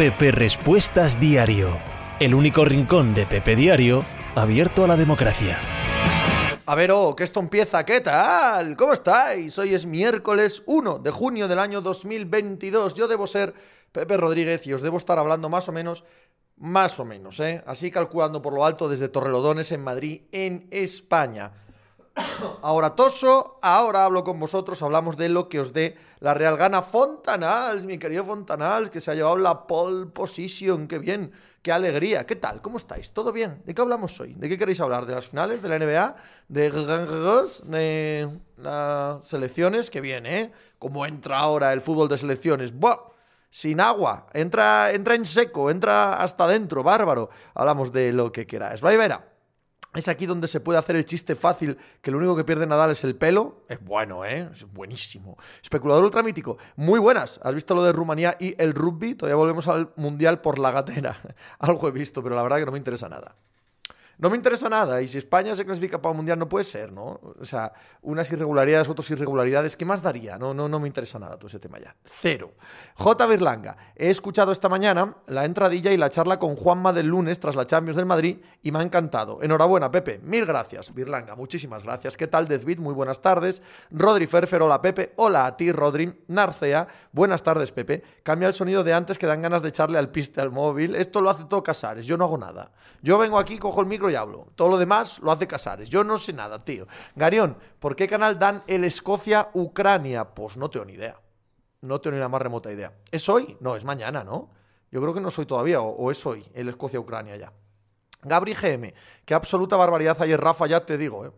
Pepe Respuestas Diario, el único rincón de Pepe Diario abierto a la democracia. A ver, oh, que esto empieza, ¿qué tal? ¿Cómo estáis? Hoy es miércoles 1 de junio del año 2022. Yo debo ser Pepe Rodríguez y os debo estar hablando más o menos, más o menos, ¿eh? Así calculando por lo alto desde Torrelodones en Madrid, en España. Ahora toso, ahora hablo con vosotros, hablamos de lo que os dé la Real Gana Fontanals, mi querido Fontanals, que se ha llevado la pole position, qué bien, qué alegría, ¿qué tal? ¿Cómo estáis? ¿Todo bien? ¿De qué hablamos hoy? ¿De qué queréis hablar? ¿De las finales de la NBA? ¿De, de las selecciones? Que bien, ¿eh? ¿Cómo entra ahora el fútbol de selecciones? ¡Buah! sin agua, entra, entra en seco, entra hasta adentro, bárbaro. Hablamos de lo que queráis. Va verá. Es aquí donde se puede hacer el chiste fácil que lo único que pierde Nadal es el pelo. Es bueno, ¿eh? Es buenísimo. Especulador ultramítico. Muy buenas. ¿Has visto lo de Rumanía y el rugby? Todavía volvemos al Mundial por la gatera. Algo he visto, pero la verdad que no me interesa nada no me interesa nada. Y si España se clasifica para un mundial, no puede ser, ¿no? O sea, unas irregularidades, otras irregularidades, ¿qué más daría? No, no, no me interesa nada todo ese tema ya. Cero. J. Birlanga, he escuchado esta mañana la entradilla y la charla con Juanma del lunes tras la Champions del Madrid y me ha encantado. Enhorabuena, Pepe. Mil gracias, Birlanga. Muchísimas gracias. ¿Qué tal, Deathbeat? Muy buenas tardes. Rodri Ferfer, hola, Pepe. Hola a ti, Rodri. Narcea, buenas tardes, Pepe. Cambia el sonido de antes que dan ganas de echarle al piste al móvil. Esto lo hace todo Casares. Yo no hago nada. Yo vengo aquí, cojo el micro y hablo. Todo lo demás lo hace Casares. Yo no sé nada, tío. Garión, ¿por qué canal dan el Escocia-Ucrania? Pues no tengo ni idea. No tengo ni la más remota idea. ¿Es hoy? No, es mañana, ¿no? Yo creo que no soy todavía, o, es hoy, el Escocia-Ucrania ya. Gabri GM, qué absoluta barbaridad ayer, Rafa, ya te digo, ¿eh?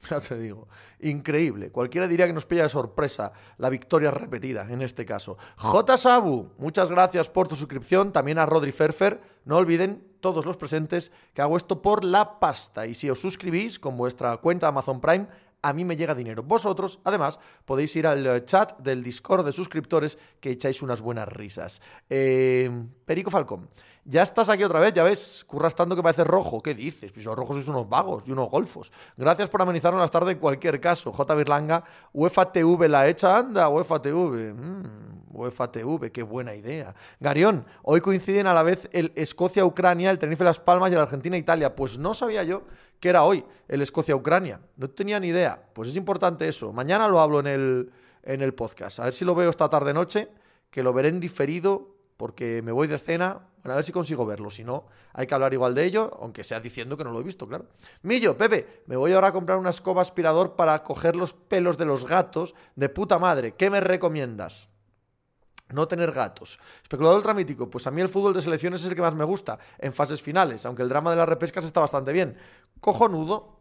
Ya te digo, increíble. Cualquiera diría que nos pilla de sorpresa la victoria repetida en este caso. J. Sabu, muchas gracias por tu suscripción. También a Rodri Ferfer. No olviden todos los presentes que hago esto por la pasta. Y si os suscribís con vuestra cuenta Amazon Prime, a mí me llega dinero. Vosotros, además, podéis ir al eh, chat del Discord de suscriptores que echáis unas buenas risas. Eh, Perico Falcón, ya estás aquí otra vez, ya ves, curras tanto que parece rojo. ¿Qué dices? Pues los rojos sois unos vagos y unos golfos. Gracias por amenizarnos las tardes en cualquier caso. J. Birlanga, UEFA TV la hecha, anda, UEFA TV. Mm, UEFA TV, qué buena idea. Garión, hoy coinciden a la vez el Escocia-Ucrania, el Tenerife Las Palmas y el Argentina-Italia. Pues no sabía yo que era hoy el Escocia-Ucrania. No tenía ni idea. Pues es importante eso. Mañana lo hablo en el, en el podcast. A ver si lo veo esta tarde-noche, que lo veré en diferido porque me voy de cena. Bueno, a ver si consigo verlo. Si no, hay que hablar igual de ello, aunque sea diciendo que no lo he visto, claro. Millo, Pepe, me voy ahora a comprar una escoba aspirador para coger los pelos de los gatos de puta madre. ¿Qué me recomiendas? No tener gatos. Especulador ultramítico, pues a mí el fútbol de selecciones es el que más me gusta, en fases finales, aunque el drama de las repescas está bastante bien. Cojonudo.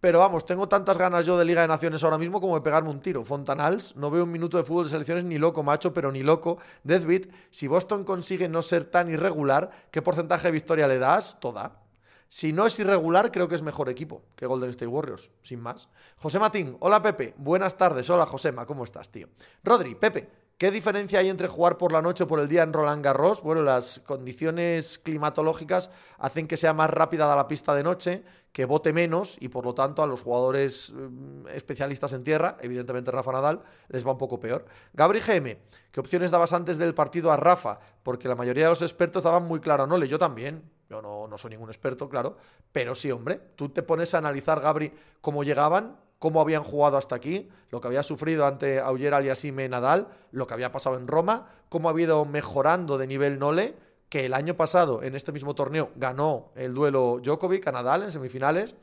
Pero vamos, tengo tantas ganas yo de Liga de Naciones ahora mismo como de pegarme un tiro. Fontanals, no veo un minuto de fútbol de selecciones ni loco, macho, pero ni loco. Deathbeat, si Boston consigue no ser tan irregular, ¿qué porcentaje de victoria le das? Toda. Si no es irregular, creo que es mejor equipo que Golden State Warriors, sin más. José Matín, hola Pepe, buenas tardes. Hola Josema, ¿cómo estás, tío? Rodri, Pepe, ¿Qué diferencia hay entre jugar por la noche o por el día en Roland Garros? Bueno, las condiciones climatológicas hacen que sea más rápida la pista de noche, que bote menos y por lo tanto a los jugadores mm, especialistas en tierra, evidentemente Rafa Nadal, les va un poco peor. Gabri GM, ¿qué opciones dabas antes del partido a Rafa? Porque la mayoría de los expertos daban muy claro, no, yo también. Yo no, no soy ningún experto, claro, pero sí, hombre, tú te pones a analizar, Gabri, cómo llegaban cómo habían jugado hasta aquí, lo que había sufrido ante Auger Aliassime Nadal, lo que había pasado en Roma, cómo ha ido mejorando de nivel Nole, que el año pasado en este mismo torneo ganó el duelo Djokovic a Nadal en semifinales.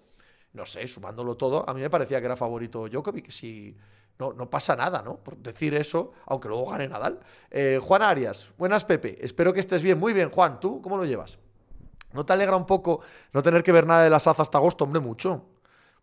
No sé, sumándolo todo, a mí me parecía que era favorito Djokovic. Si no, no pasa nada, ¿no? Por decir eso, aunque luego gane Nadal. Eh, Juan Arias, buenas Pepe, espero que estés bien. Muy bien, Juan, ¿tú cómo lo llevas? ¿No te alegra un poco no tener que ver nada de la SAZ hasta agosto? Hombre, mucho.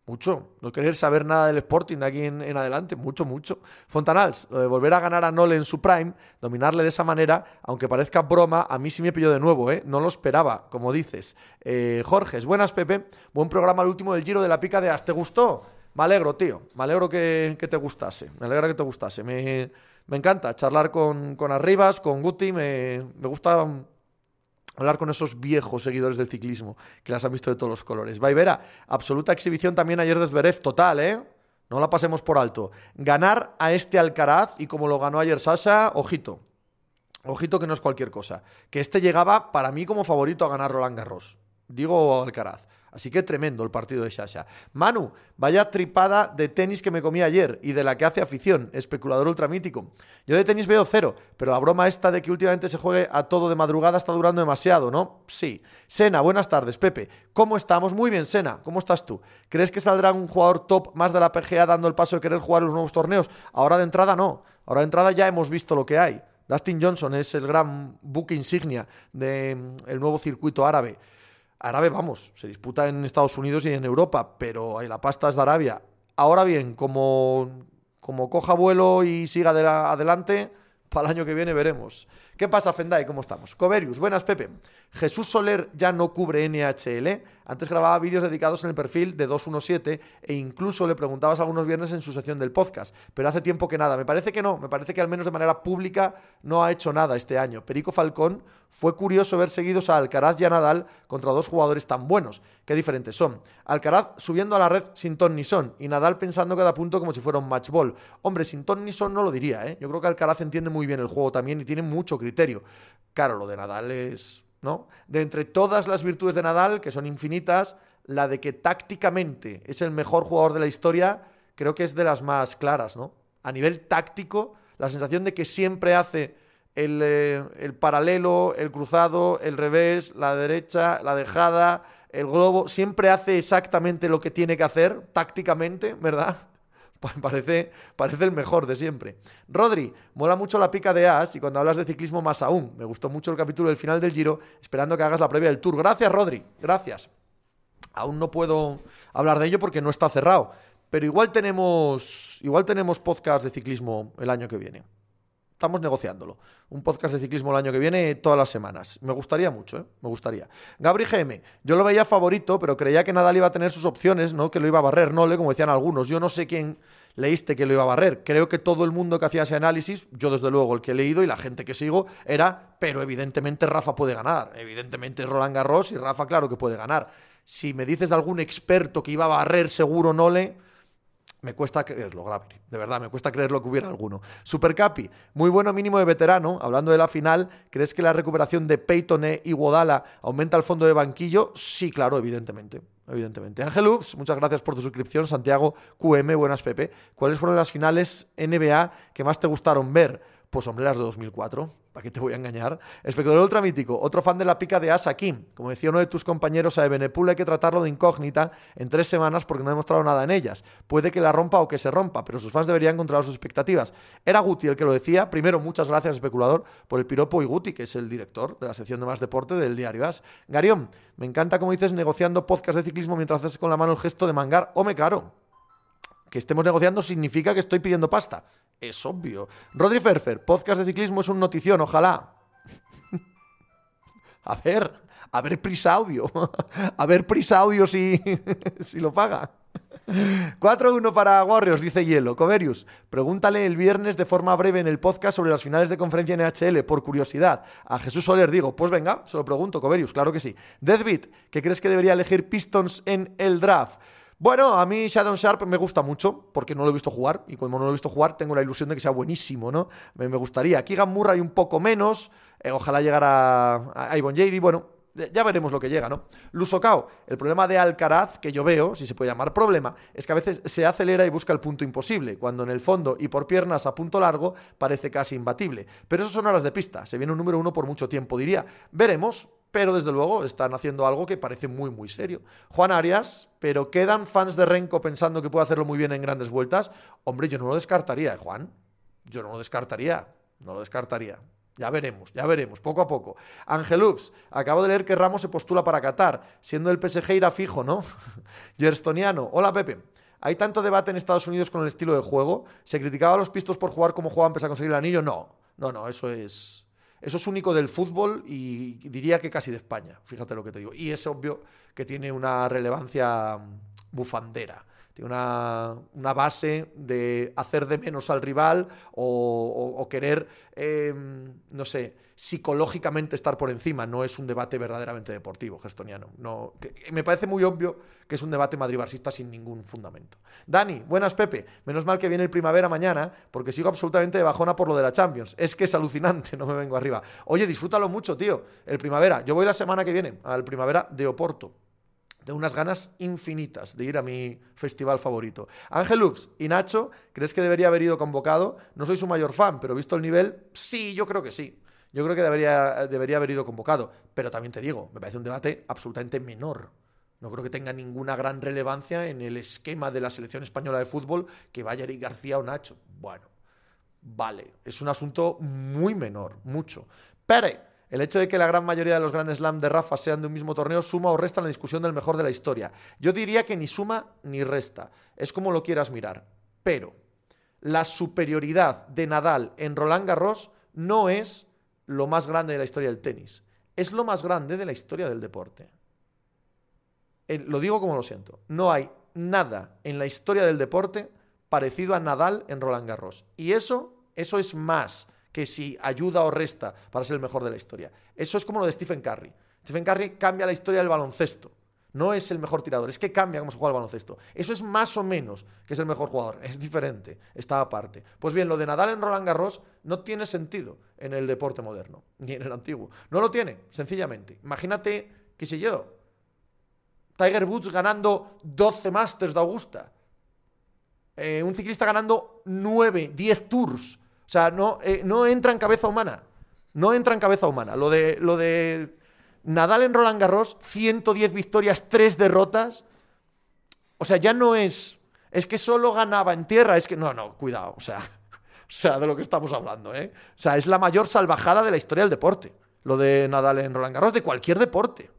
Mucho. No querer saber nada del Sporting de aquí en, adelante. Mucho, mucho. Fontanals, lo de volver a ganar a Nole en su prime, dominarle de esa manera, aunque parezca broma, a mí sí me pilló de nuevo, ¿eh? No lo esperaba, como dices. Eh, Jorges, buenas, Pepe. Buen programa el último del Giro de la Pica de As. ¿Te gustó? Me alegro, tío. Me alegro que, te gustase. Me alegra que te gustase. Me, encanta charlar con, con Arribas, con Guti. Me, me gusta hablar con esos viejos seguidores del ciclismo que las han visto de todos los colores. Vaivera, absoluta exhibición también ayer de Zverev, total, ¿eh? No la pasemos por alto. Ganar a este Alcaraz y como lo ganó ayer Sasha, ojito. ojito que no es cualquier cosa, que este llegaba para mí como favorito a ganar Roland Garros. Digo Alcaraz. Así que tremendo el partido de Shasha. Manu, vaya tripada de tenis que me comí ayer y de la que hace afición, especulador ultramítico. Yo de tenis veo cero, pero la broma esta de que últimamente se juegue a todo de madrugada está durando demasiado, ¿no? Sí. Sena, buenas tardes, Pepe. ¿Cómo estamos? Muy bien, Sena. ¿Cómo estás tú? ¿Crees que saldrá un jugador top más de la PGA dando el paso de querer jugar los nuevos torneos? Ahora de entrada no. Ahora de entrada ya hemos visto lo que hay. Dustin Johnson es el gran buque insignia del nuevo circuito árabe. Árabe, vamos, se disputa en Estados Unidos y en Europa, pero la pasta es de Arabia. Ahora bien, como, como coja vuelo y siga adelante, para el año que viene veremos. ¿Qué pasa, Fendai? ¿Cómo estamos? Coverius, buenas, Pepe. Jesús Soler ya no cubre NHL. Antes grababa vídeos dedicados en el perfil de 217 e incluso le preguntabas algunos viernes en su sección del podcast. Pero hace tiempo que nada. Me parece que no. Me parece que al menos de manera pública no ha hecho nada este año. Perico Falcón fue curioso ver seguidos a Alcaraz y a Nadal contra dos jugadores tan buenos. Qué diferentes son. Alcaraz subiendo a la red sin ton ni son y Nadal pensando cada punto como si fuera un match ball. Hombre, sin ton ni son no lo diría, ¿eh? Yo creo que Alcaraz entiende muy bien el juego también y tiene mucho criterio. Claro, lo de Nadal es, ¿no? De entre todas las virtudes de Nadal, que son infinitas, la de que tácticamente es el mejor jugador de la historia, creo que es de las más claras, ¿no? A nivel táctico, la sensación de que siempre hace el, eh, el paralelo, el cruzado, el revés, la derecha, la dejada el globo siempre hace exactamente lo que tiene que hacer tácticamente, ¿verdad? Parece, parece el mejor de siempre. Rodri, mola mucho la pica de As y cuando hablas de ciclismo más aún. Me gustó mucho el capítulo del final del Giro, esperando que hagas la previa del Tour. Gracias, Rodri. Gracias. Aún no puedo hablar de ello porque no está cerrado, pero igual tenemos igual tenemos podcast de ciclismo el año que viene. Estamos negociándolo. Un podcast de ciclismo el año que viene, todas las semanas. Me gustaría mucho, ¿eh? Me gustaría. Gabri GM, yo lo veía favorito, pero creía que Nadal iba a tener sus opciones, ¿no? Que lo iba a barrer, no, como decían algunos. Yo no sé quién leíste que lo iba a barrer. Creo que todo el mundo que hacía ese análisis, yo desde luego el que he leído y la gente que sigo, era, pero evidentemente Rafa puede ganar. Evidentemente Roland Garros y Rafa, claro que puede ganar. Si me dices de algún experto que iba a barrer seguro Nole me cuesta creerlo, Gravity. De verdad, me cuesta creerlo que hubiera alguno. Supercapi, muy bueno mínimo de veterano. Hablando de la final, ¿crees que la recuperación de Peyton y Wodala aumenta el fondo de banquillo? Sí, claro, evidentemente. Evidentemente. Ángel muchas gracias por tu suscripción. Santiago QM, buenas Pepe. ¿Cuáles fueron las finales NBA que más te gustaron ver? Pues hombre, las de 2004. ¿Para qué te voy a engañar? Especulador ultra mítico, otro fan de la pica de Asa Kim. Como decía uno de tus compañeros a Ebenepul, hay que tratarlo de incógnita en tres semanas porque no ha demostrado nada en ellas. Puede que la rompa o que se rompa, pero sus fans deberían controlar sus expectativas. Era Guti el que lo decía. Primero, muchas gracias, especulador, por el piropo y Guti, que es el director de la sección de más deporte del diario As. Garión, me encanta como dices negociando podcast de ciclismo mientras haces con la mano el gesto de mangar o me caro que estemos negociando significa que estoy pidiendo pasta. Es obvio. Rodri Ferfer, podcast de ciclismo es un notición, ojalá. a ver, a ver Prisa Audio. a ver Prisa Audio si, si lo paga. 4-1 para Warriors, dice Hielo. Coverius, pregúntale el viernes de forma breve en el podcast sobre las finales de conferencia NHL, por curiosidad. A Jesús Soler digo, pues venga, se lo pregunto, Coverius, claro que sí. Deathbeat, ¿qué crees que debería elegir Pistons en el draft? Bueno, a mí Shadow Sharp me gusta mucho, porque no lo he visto jugar, y como no lo he visto jugar, tengo la ilusión de que sea buenísimo, ¿no? Me, gustaría. Keegan Murray un poco menos, eh, ojalá llegara a, a Ivon bueno, ya veremos lo que llega, ¿no? Lusocao, el problema de Alcaraz, que yo veo, si se puede llamar problema, es que a veces se acelera y busca el punto imposible, cuando en el fondo y por piernas a punto largo parece casi imbatible. Pero eso son horas de pista, se viene un número uno por mucho tiempo, diría. Veremos, pero desde luego están haciendo algo que parece muy, muy serio. Juan Arias, pero ¿quedan fans de Renko pensando que puede hacerlo muy bien en grandes vueltas? Hombre, yo no lo descartaría, ¿eh, Juan? Yo no lo descartaría, no lo descartaría. Ya veremos, ya veremos, poco a poco. Angelux, acabo de leer que Ramos se postula para Qatar, siendo el PSG irá fijo, ¿no? Gerstoniano, hola Pepe. ¿Hay tanto debate en Estados Unidos con el estilo de juego? ¿Se criticaba a los pistos por jugar como jugaban pese a conseguir el anillo? No, no, no, eso es eso es único del fútbol y diría que casi de España, fíjate lo que te digo. Y es obvio que tiene una relevancia bufandera. tiene una, una base de hacer de menos al rival o, querer, em, no sé, psicológicamente estar por encima. No es un debate verdaderamente deportivo, gestoniano. No, me parece muy obvio que es un debate madrid sin ningún fundamento. Dani, buenas Pepe. Menos mal que viene el primavera mañana, porque sigo absolutamente de bajona por lo de la Champions. Es que es alucinante, no me vengo arriba. Oye, disfrútalo mucho, tío. El primavera. Yo voy la semana que viene al primavera de Oporto. Tengo unas ganas infinitas de ir a mi festival favorito. Ángel Lux y Nacho, ¿crees que debería haber ido convocado? No soy su mayor fan, pero visto el nivel, sí, yo creo que sí yo creo que debería, debería haber ido convocado. Pero también te digo, me parece un debate absolutamente menor. No creo que tenga ninguna gran relevancia en el esquema de la selección española de fútbol que vaya Eric García o Nacho. Bueno, vale, es un asunto muy menor, mucho. Pero el hecho de que la gran mayoría de los Grand Slam de Rafa sean de un mismo torneo suma o resta en la discusión del mejor de la historia. Yo diría que ni suma ni resta. Es como lo quieras mirar. Pero la superioridad de Nadal en Roland Garros no es lo más grande de la historia del tenis. Es lo más grande de la historia del deporte. lo digo como lo siento. No hay nada en la historia del deporte parecido a Nadal en Roland Garros. Y eso, eso es más que si ayuda o resta para ser el mejor de la historia. Eso es como lo de Stephen Curry. Stephen Curry cambia la historia del baloncesto. No es el mejor tirador, es que cambia cómo se juega el baloncesto. Eso es más o menos que es el mejor jugador, es diferente, está aparte. Pues bien, lo de Nadal en Roland Garros no tiene sentido en el deporte moderno, ni en el antiguo. No lo tiene, sencillamente. Imagínate, qué sé yo, Tiger Woods ganando 12 Masters de Augusta. Eh, un ciclista ganando 9, 10 tours. O sea, no, eh, no entra en cabeza humana. No entra en cabeza humana. Lo de, lo de Nadal en Roland Garros, 110 victorias, 3 derrotas. O sea, ya no es. Es que solo ganaba en tierra. Es que. No, no, cuidado. O sea, o sea, de lo que estamos hablando, ¿eh? O sea, es la mayor salvajada de la historia del deporte. Lo de Nadal en Roland Garros, de cualquier deporte.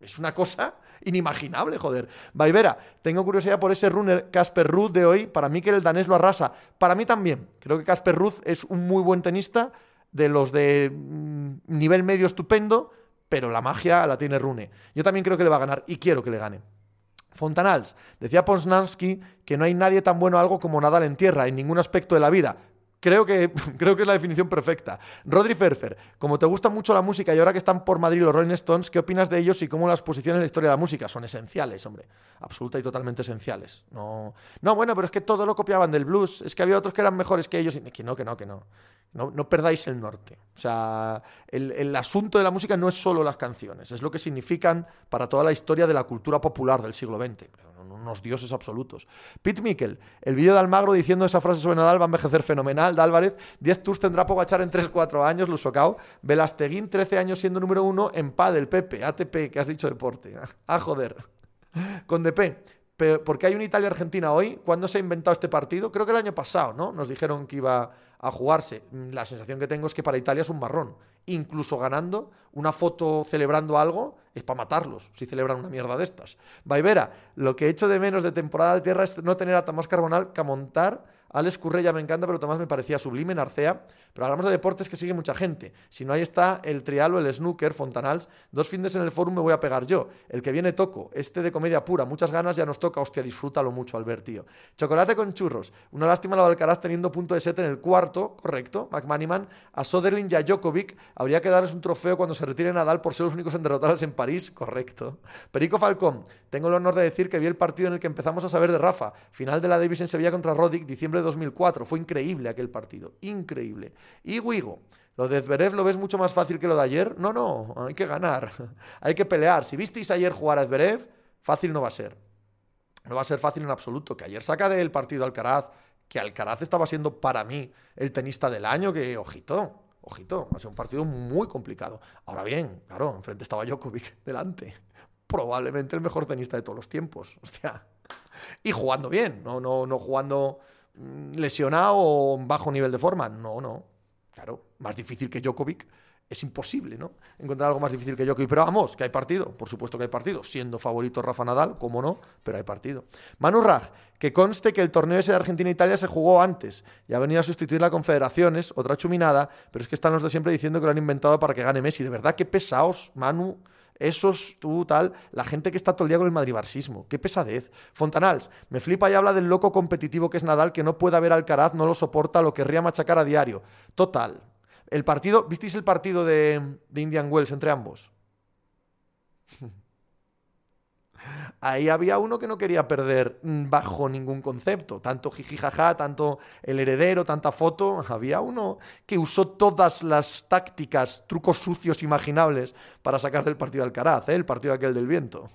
Es una cosa inimaginable, joder. Vaivera, tengo curiosidad por ese runner Casper Ruth de hoy. Para mí que el danés lo arrasa. Para mí también. Creo que Casper Ruth es un muy buen tenista, de los de mm, nivel medio estupendo pero la magia la tiene Rune. Yo también creo que le va a ganar y quiero que le gane. Fontanals, decía Ponsnansky que no hay nadie tan bueno algo como Nadal en tierra, en ningún aspecto de la vida. Creo que, creo que es la definición perfecta. Rodri Ferfer, como te gusta mucho la música y ahora que están por Madrid los Rolling Stones, ¿qué opinas de ellos y cómo las posiciones en la historia de la música son esenciales, hombre? Absoluta y totalmente esenciales. No, no bueno, pero es que todo lo copiaban del blues. Es que había otros que eran mejores que ellos. Y que no, que no, que no. No, perdáis el norte. O sea, el asunto de la música no es solo las canciones, es lo que significan para toda la historia de la cultura popular del siglo XX unos dioses absolutos. Pete Mikkel, el vídeo de Almagro diciendo esa frase sobre Nadal va a envejecer fenomenal. De Álvarez, 10 tours tendrá Pogachar en 3-4 años, Lusocao. Velasteguín, 13 años siendo número uno en Padel, Pepe, ATP, que has dicho deporte. Ah, joder. Con DP, porque hay una Italia-Argentina hoy. ¿Cuándo se ha inventado este partido? Creo que el año pasado, ¿no? Nos dijeron que iba a jugarse. La sensación que tengo es que para Italia es un marrón. Incluso ganando, una foto celebrando algo es para matarlos si celebran una mierda de estas. Vaivera, lo que he hecho de menos de temporada de tierra es no tener a Tomás Carbonal que montar Alex Currella me encanta, pero Tomás me parecía sublime en Arcea. Pero hablamos de deportes que sigue mucha gente. Si no, ahí está el trial o el snooker, Fontanals. Dos fines en el fórum me voy a pegar yo. El que viene toco. Este de comedia pura. Muchas ganas ya nos toca. Hostia, disfrútalo mucho, Albert, tío. Chocolate con churros. Una lástima lo de Alcaraz teniendo punto de set en el cuarto, correcto. McManiman. A Soderling y a Djokovic habría que darles un trofeo cuando se retire Nadal por ser los únicos en derrotarles en París, correcto. Perico Falcón. Tengo el honor de decir que vi el partido en el que empezamos a saber de Rafa. Final de la Davis en Sevilla contra Roddick, diciembre 2004. Fue increíble aquel partido, increíble. Y Wigo, lo de Zverev lo ves mucho más fácil que lo de ayer. No, no, hay que ganar, hay que pelear. Si visteis ayer jugar a Zverev, fácil no va a ser. No va a ser fácil en absoluto. Que ayer saca del partido Alcaraz, que Alcaraz estaba siendo para mí el tenista del año, que ojito, ojito, va a ser un partido muy complicado. Ahora bien, claro, enfrente estaba Djokovic delante. Probablemente el mejor tenista de todos los tiempos. Hostia. Y jugando bien, no, no, no jugando lesionado o bajo nivel de forma. No, no. Claro, más difícil que Djokovic. Es imposible, ¿no? Encontrar algo más difícil que Djokovic. Pero vamos, que hay partido. Por supuesto que hay partido. Siendo favorito Rafa Nadal, como no, pero hay partido. Manu Raj, que conste que el torneo ese de Argentina-Italia se jugó antes y ha venido a sustituir la Confederaciones, otra chuminada, pero es que están los de siempre diciendo que lo han inventado para que gane Messi. De verdad, qué pesados, Manu. Esos, tú, tal, la gente que está todo el día con el madribarsismo. Qué pesadez. Fontanals, me flipa y habla del loco competitivo que es Nadal, que no puede haber Alcaraz, no lo soporta, lo querría machacar a diario. Total. El partido, ¿visteis el partido de, de Indian Wells entre ambos? ahí había uno que no quería perder bajo ningún concepto, tanto jijijaja, tanto el heredero, tanta foto, había uno que usó todas las tácticas, trucos sucios imaginables para sacar del partido Alcaraz, ¿eh? el partido aquel del viento.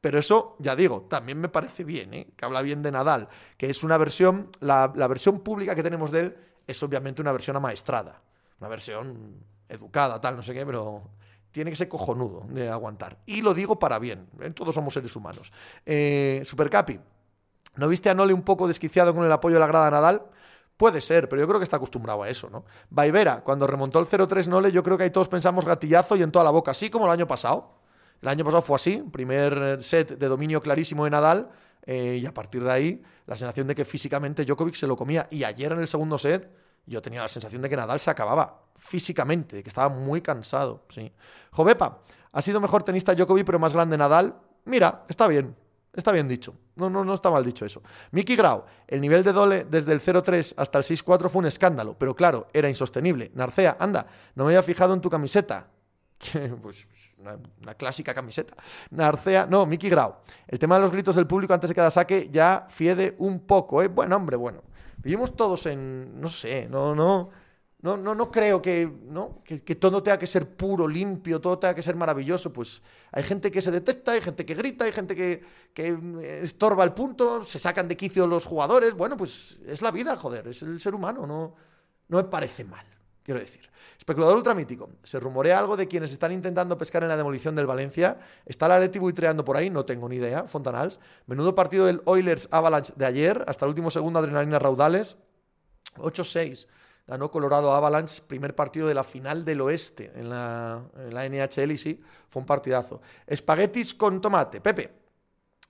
Pero eso, ya digo, también me parece bien, ¿eh? que habla bien de Nadal, que es una versión, la, la versión pública que tenemos de él es obviamente una versión amaestrada, una versión educada, tal, no sé qué, pero tiene que ser cojonudo de aguantar. Y lo digo para bien, ¿eh? todos somos seres humanos. Eh, Supercapi, ¿no viste a Nole un poco desquiciado con el apoyo de la grada Nadal? Puede ser, pero yo creo que está acostumbrado a eso, ¿no? Vaivera, cuando remontó el 0-3 Nole, yo creo que ahí todos pensamos gatillazo y en toda la boca, así como el año pasado. El año pasado fue así, primer set de dominio clarísimo de Nadal, eh, y a partir de ahí, la sensación de que físicamente Djokovic se lo comía. Y ayer en el segundo set, yo tenía la sensación de que Nadal se acababa físicamente, que estaba muy cansado. Sí. Jovepa, ha sido mejor tenista Djokovic, pero más grande Nadal. Mira, está bien. Está bien dicho. No, no, no está mal dicho eso. Miki Grau, el nivel de Dole desde el 0-3 hasta el 6-4 fue un escándalo, pero claro, era insostenible. Narcea, anda, no me había fijado en tu camiseta. pues una, clásica camiseta. Narcea, no, Miki Grau. El tema de los gritos del público antes de cada saque ya fiede un poco, ¿eh? Bueno, hombre, bueno. Vivimos todos en, no sé, no, no, no, no, no creo que, ¿no? Que, todo tenga que ser puro, limpio, todo tenga que ser maravilloso. Pues hay gente que se detesta, hay gente que grita, hay gente que, que estorba el punto, se sacan de quicio los jugadores. Bueno, pues es la vida, joder, es el ser humano, no, no me parece mal, quiero decir. Especulador ultramítico. Se rumorea algo de quienes están intentando pescar en la demolición del Valencia. ¿Está la Leti buitreando por ahí? No tengo ni idea. Fontanals. Menudo partido del Oilers Avalanche de ayer. Hasta el último segundo, adrenalina raudales. 8-6. Ganó Colorado Avalanche, primer partido de la final del oeste en la, en la NHL y sí, fue un partidazo. Espaguetis con tomate. Pepe,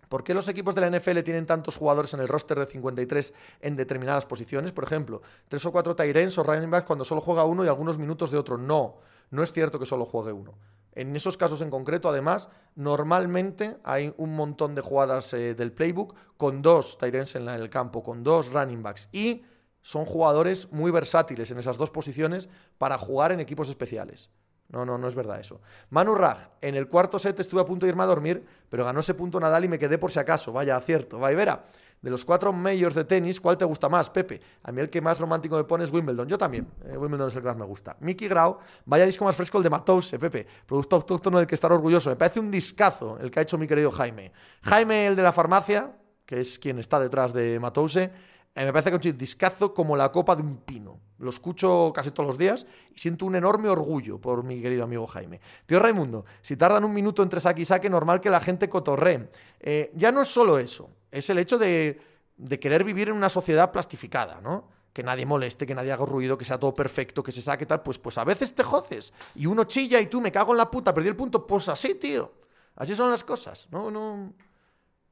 ¿Por qué los equipos de la NFL tienen tantos jugadores en el roster de 53 en determinadas posiciones? Por ejemplo, tres o cuatro Tyrens o running backs cuando solo juega uno y algunos minutos de otro. No, no es cierto que solo juegue uno. En esos casos en concreto, además, normalmente hay un montón de jugadas eh, del playbook con dos Tyrens en el campo, con dos running backs. Y son jugadores muy versátiles en esas dos posiciones para jugar en equipos especiales. No, no, no es verdad eso. Manu Raj, en el cuarto set estuve a punto de irme a dormir, pero ganó ese punto Nadal y me quedé por si acaso. Vaya, acierto. Vaivera, de los cuatro majors de tenis, ¿cuál te gusta más, Pepe? A mí el que más romántico me pone es Wimbledon. Yo también. Eh, Wimbledon es el que más me gusta. Mickey Grau, vaya disco más fresco el de Matouse, Pepe. Producto autóctono del que estar orgulloso. Me parece un discazo el que ha hecho mi querido Jaime. Jaime, el de la farmacia, que es quien está detrás de Matouse eh, me parece que es un discazo como la copa de un pino. Lo escucho casi todos los días y siento un enorme orgullo por mi querido amigo Jaime. Tío Raimundo, si tardan un minuto entre saque y saque, normal que la gente cotorree. Eh, ya no es solo eso, es el hecho de, de querer vivir en una sociedad plastificada, ¿no? que nadie moleste, que nadie haga ruido, que sea todo perfecto, que se saque tal, pues, pues a veces te joces. Y uno chilla y tú me cago en la puta, perdí el punto. Pues así, tío. Así son las cosas. No, no,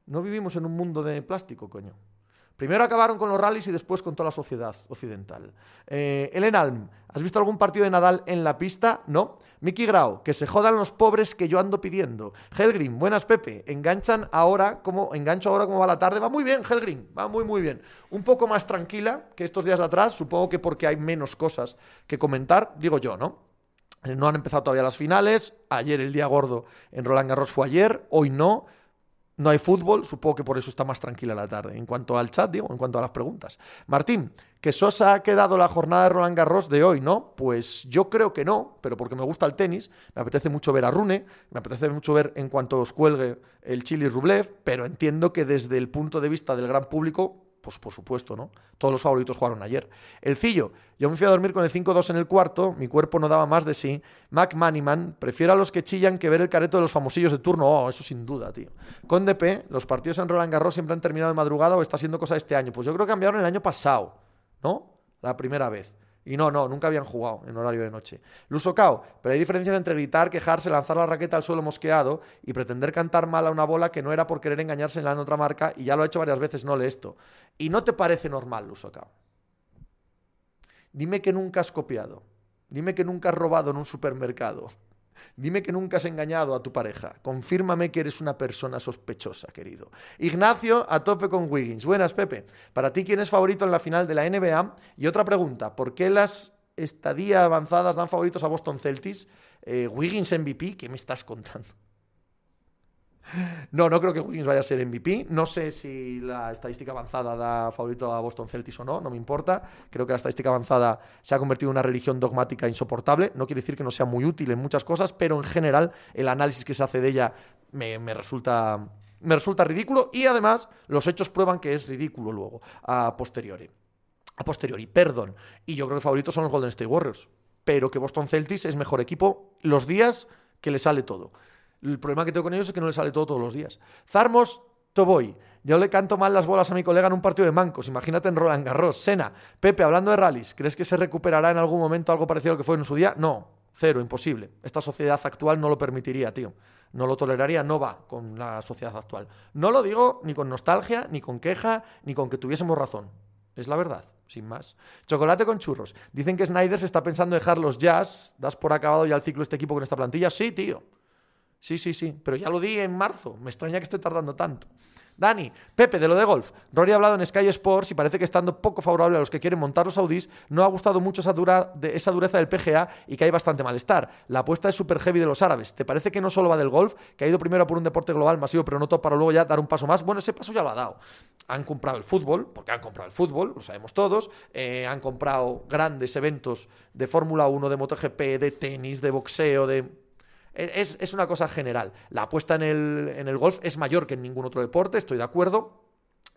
no vivimos en un mundo de plástico, coño. Primero acabaron con los rallies y después con toda la sociedad occidental. Eh, Alm, ¿has visto algún partido de Nadal en la pista? No. Mickey Grau, que se jodan los pobres que yo ando pidiendo. Helgrim, buenas Pepe. Enganchan ahora, como engancho ahora como va la tarde. Va muy bien, Helgrim, va muy muy bien. Un poco más tranquila que estos días de atrás, supongo que porque hay menos cosas que comentar, digo yo, ¿no? Eh, no han empezado todavía las finales. Ayer el día gordo en Roland Garros fue ayer, hoy no. No hay fútbol, supongo que por eso está más tranquila la tarde. En cuanto al chat, digo, en cuanto a las preguntas. Martín, que Sosa ha quedado la jornada de Roland Garros de hoy, ¿no? Pues yo creo que no, pero porque me gusta el tenis, me apetece mucho ver a Rune, me apetece mucho ver en cuanto os cuelgue el Chili Rublev, pero entiendo que desde el punto de vista del gran público pues por supuesto, ¿no? Todos los favoritos jugaron ayer. El Cillo, yo me fui a dormir con el 5-2 en el cuarto, mi cuerpo no daba más de sí. Mac Maniman, prefiero a los que chillan que ver el careto de los famosillos de turno. Oh, eso sin duda, tío. Con DP, los partidos en Roland Garros siempre han terminado de madrugada o está siendo cosa este año. Pues yo creo que cambiaron el año pasado, ¿no? La primera vez. Y no, no, nunca habían jugado en horario de noche. Luso Cao, pero hay diferencias entre gritar, quejarse, lanzar la raqueta al suelo mosqueado y pretender cantar mal a una bola que no era por querer engañarse en la otra marca y ya lo ha hecho varias veces, no le esto. ¿Y no te parece normal, Luso Cao? Dime que nunca has copiado. Dime que nunca has robado en un supermercado. Dime que nunca has engañado a tu pareja. Confírmame que eres una persona sospechosa, querido. Ignacio, a tope con Wiggins. Buenas, Pepe. Para ti, ¿quién es favorito en la final de la NBA? Y otra pregunta, ¿por qué las estadías avanzadas dan favoritos a Boston Celtics? Eh, Wiggins MVP, ¿qué me estás contando? No, no creo que Wiggins vaya a ser MVP. No sé si la estadística avanzada da favorito a Boston Celtics o no, no me importa. Creo que la estadística avanzada se ha convertido en una religión dogmática insoportable. No quiere decir que no sea muy útil en muchas cosas, pero en general el análisis que se hace de ella me, resulta, me resulta ridículo y además los hechos prueban que es ridículo luego, a posteriori. A posteriori, perdón. Y yo creo que favoritos son los Golden State Warriors. Pero que Boston Celtics es mejor equipo los días que le sale todo. El problema que tengo con ellos es que no le sale todo todos los días. Zarmos Toboy. Yo le canto mal las bolas a mi colega en un partido de mancos. Imagínate en Roland Garros. Sena. Pepe, hablando de rallies, ¿crees que se recuperará en algún momento algo parecido a lo que fue en su día? No. Cero, imposible. Esta sociedad actual no lo permitiría, tío. No lo toleraría, no va con la sociedad actual. No lo digo ni con nostalgia, ni con queja, ni con que tuviésemos razón. Es la verdad, sin más. Chocolate con churros. Dicen que Snyder se está pensando dejar los jazz. ¿Das por acabado ya el ciclo este equipo con esta plantilla? Sí, tío. Sí, sí, sí, pero ya lo di en marzo. Me extraña que esté tardando tanto. Dani, Pepe, de lo de golf. Rory ha hablado en Sky Sports y parece que estando poco favorable a los que quieren montar los Audis, no ha gustado mucho esa, dura, esa dureza del PGA y que hay bastante malestar. La apuesta es super heavy de los árabes. ¿Te parece que no solo va del golf, que ha ido primero por un deporte global masivo, pero no todo para luego ya dar un paso más? Bueno, ese paso ya lo ha dado. Han comprado el fútbol, porque han comprado el fútbol, lo sabemos todos. Eh, han comprado grandes eventos de Fórmula 1, de MotoGP, de tenis, de boxeo, de es, una cosa general. La apuesta en el, en el golf es mayor que en ningún otro deporte, estoy de acuerdo,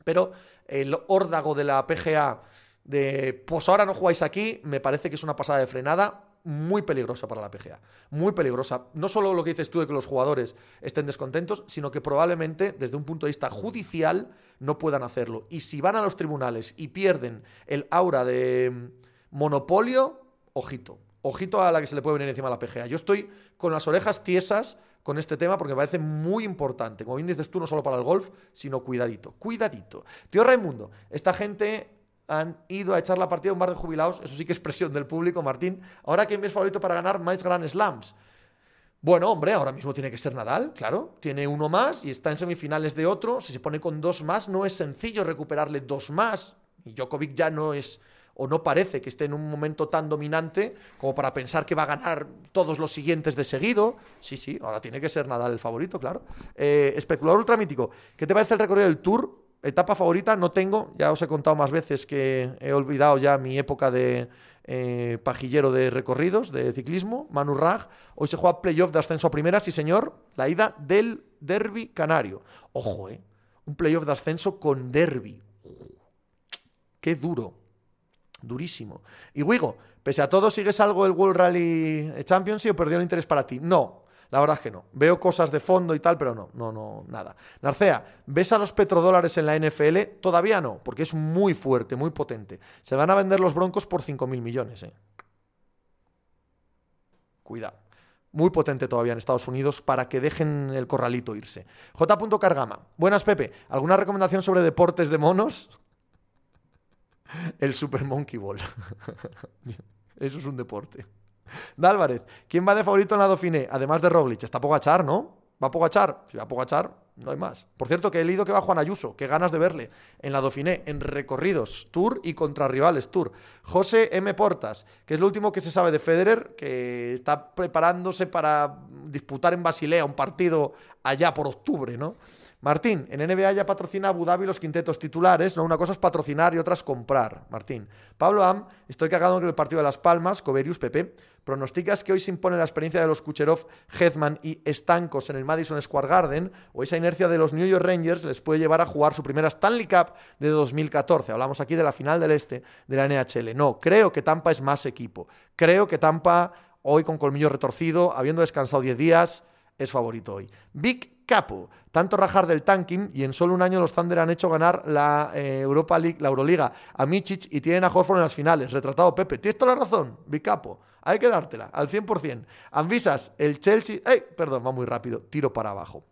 pero el órdago de la PGA de pues ahora no jugáis aquí, me parece que es una pasada de frenada muy peligrosa para la PGA. Muy peligrosa. No solo lo que dices tú de que los jugadores estén descontentos, sino que probablemente desde un punto de vista judicial no puedan hacerlo. Y si van a los tribunales y pierden el aura de monopolio, ojito ojito a la que se le puede venir encima a la PGA. Yo estoy con las orejas tiesas con este tema porque me parece muy importante. Como bien dices tú, no solo para el golf, sino cuidadito, cuidadito. Tío Raimundo, esta gente han ido a echar la partida a un bar de jubilados, eso sí que es presión del público, Martín. Ahora, ¿quién es favorito para ganar más Grand Slams? Bueno, hombre, ahora mismo tiene que ser Nadal, claro. Tiene uno más y está en semifinales de otro. Si se pone con dos más, no es sencillo recuperarle dos más. Y Djokovic ya no es o no parece que esté en un momento tan dominante como para pensar que va a ganar todos los siguientes de seguido. Sí, sí, ahora tiene que ser Nadal el favorito, claro. Eh, especulador ultramítico, ¿qué te parece el recorrido del Tour? Etapa favorita no tengo, ya os he contado más veces que he olvidado ya mi época de eh, pajillero de recorridos, de ciclismo, Manu Rag. Hoy se juega playoff de ascenso a primera, sí señor, la ida del Derby Canario. Ojo, ¿eh? Un playoff de ascenso con Derby. Qué duro. Durísimo. Y Wigo, pese a todo, ¿sigues algo el World Rally Championship o perdió el interés para ti? No, la verdad es que no. Veo cosas de fondo y tal, pero no, no, no, nada. Narcea, ¿ves a los petrodólares en la NFL? Todavía no, porque es muy fuerte, muy potente. Se van a vender los broncos por 5.000 millones, eh. Cuidado. Muy potente todavía en Estados Unidos para que dejen el corralito irse. J. Cargama. Buenas, Pepe. ¿Alguna recomendación sobre deportes de monos? El Super Monkey Ball. Eso es un deporte. Dálvarez, ¿quién va de favorito en la Dauphiné? Además de Roglic. Está Pogachar, ¿no? ¿Va Pogachar? Si va Pogachar, no hay más. Por cierto, que he leído que va Juan Ayuso. Qué ganas de verle en la Dauphiné, en recorridos, Tour y contra rivales Tour. José M. Portas, que es lo último que se sabe de Federer, que está preparándose para disputar en Basilea un partido allá por octubre, ¿no? Martín, en NBA ya patrocina Abu Dhabi los quintetos titulares, ¿no? Una cosa es patrocinar y otra es comprar, Martín. Pablo Am, estoy cagado en el partido de Las Palmas, Coverius Pepe. ¿Pronosticas que hoy se impone la experiencia de los Kucherov, Hetman y Estancos en el Madison Square Garden? ¿O esa inercia de los New York Rangers les puede llevar a jugar su primera Stanley Cup de 2014? Hablamos aquí de la final del este de la NHL. No, creo que Tampa es más equipo. Creo que Tampa, hoy con colmillo retorcido, habiendo descansado 10 días, es favorito hoy. Big capo. Tanto rajar del tanking y en solo un año los Thunder han hecho ganar la eh, Europa League, la Euroliga a Michic y tienen a Horford en las finales. Retratado Pepe. Tienes toda la razón, bicapo. Hay que dártela, al 100%. Anvisas, el Chelsea... ¡Ey! Perdón, va muy rápido. Tiro para abajo.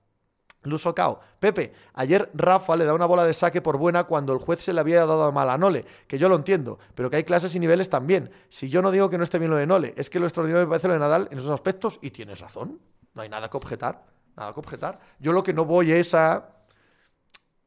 Luso Cao. Pepe, ayer Rafa le da una bola de saque por buena cuando el juez se le había dado a Malanole, que yo lo entiendo, pero que hay clases y niveles también. Si yo no digo que no esté bien lo de Nole, es que lo extraordinario me parece lo de Nadal en esos aspectos y tienes razón. No hay nada que objetar, nada objetar. Yo lo que no voy es a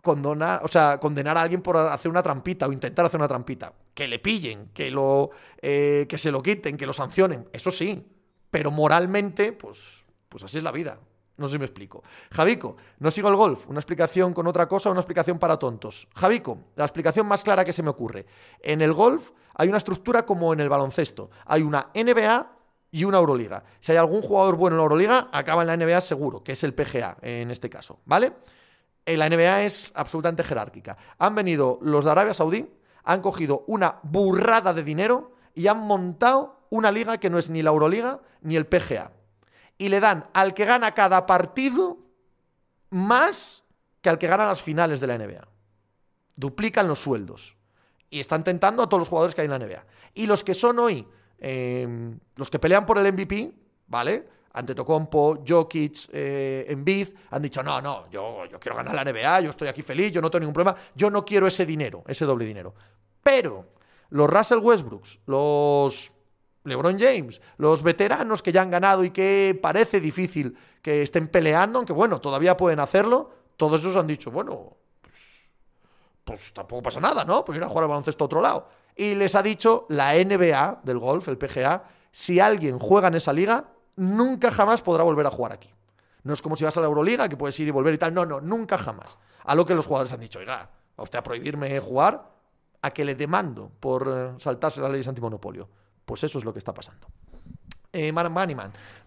condonar, o sea, condenar a alguien por hacer una trampita o intentar hacer una trampita. Que le pillen, que lo eh, que se lo quiten, que lo sancionen, eso sí. Pero moralmente, pues, pues así es la vida. No sé si me explico. Javico, no sigo el golf. Una explicación con otra cosa, una explicación para tontos. Javico, la explicación más clara que se me ocurre. En el golf hay una estructura como en el baloncesto. Hay una NBA y una Euroliga. Si hay algún jugador bueno en la Euroliga, acaba en la NBA seguro, que es el PGA en este caso, ¿vale? En la NBA es absolutamente jerárquica. Han venido los de Arabia Saudí, han cogido una burrada de dinero y han montado una liga que no es ni la Euroliga ni el PGA. Y le dan al que gana cada partido más que al que gana las finales de la NBA. Duplican los sueldos. Y están tentando a todos los jugadores que hay en la NBA. Y los que son hoy, eh, los que pelean por el MVP, ¿vale? ante Tocompo, Jokic, eh, Embiid, han dicho, no, no, yo, yo quiero ganar la NBA, yo estoy aquí feliz, yo no tengo ningún problema, yo no quiero ese dinero, ese doble dinero. Pero los Russell Westbrooks, los LeBron James, los veteranos que ya han ganado y que parece difícil que estén peleando, aunque bueno, todavía pueden hacerlo, todos esos han dicho, bueno, pues, pues tampoco pasa nada, ¿no? Pues ir a jugar al baloncesto a otro lado. Y les ha dicho la NBA del golf, el PGA, si alguien juega en esa liga, nunca jamás podrá volver a jugar aquí. No es como si vas a la Euroliga, que puedes ir y volver y tal. No, no, nunca jamás. A lo que los jugadores han dicho, oiga, a usted a prohibirme jugar, a que le demando por eh, saltarse las leyes antimonopolio. Pues eso es lo que está pasando. Eh,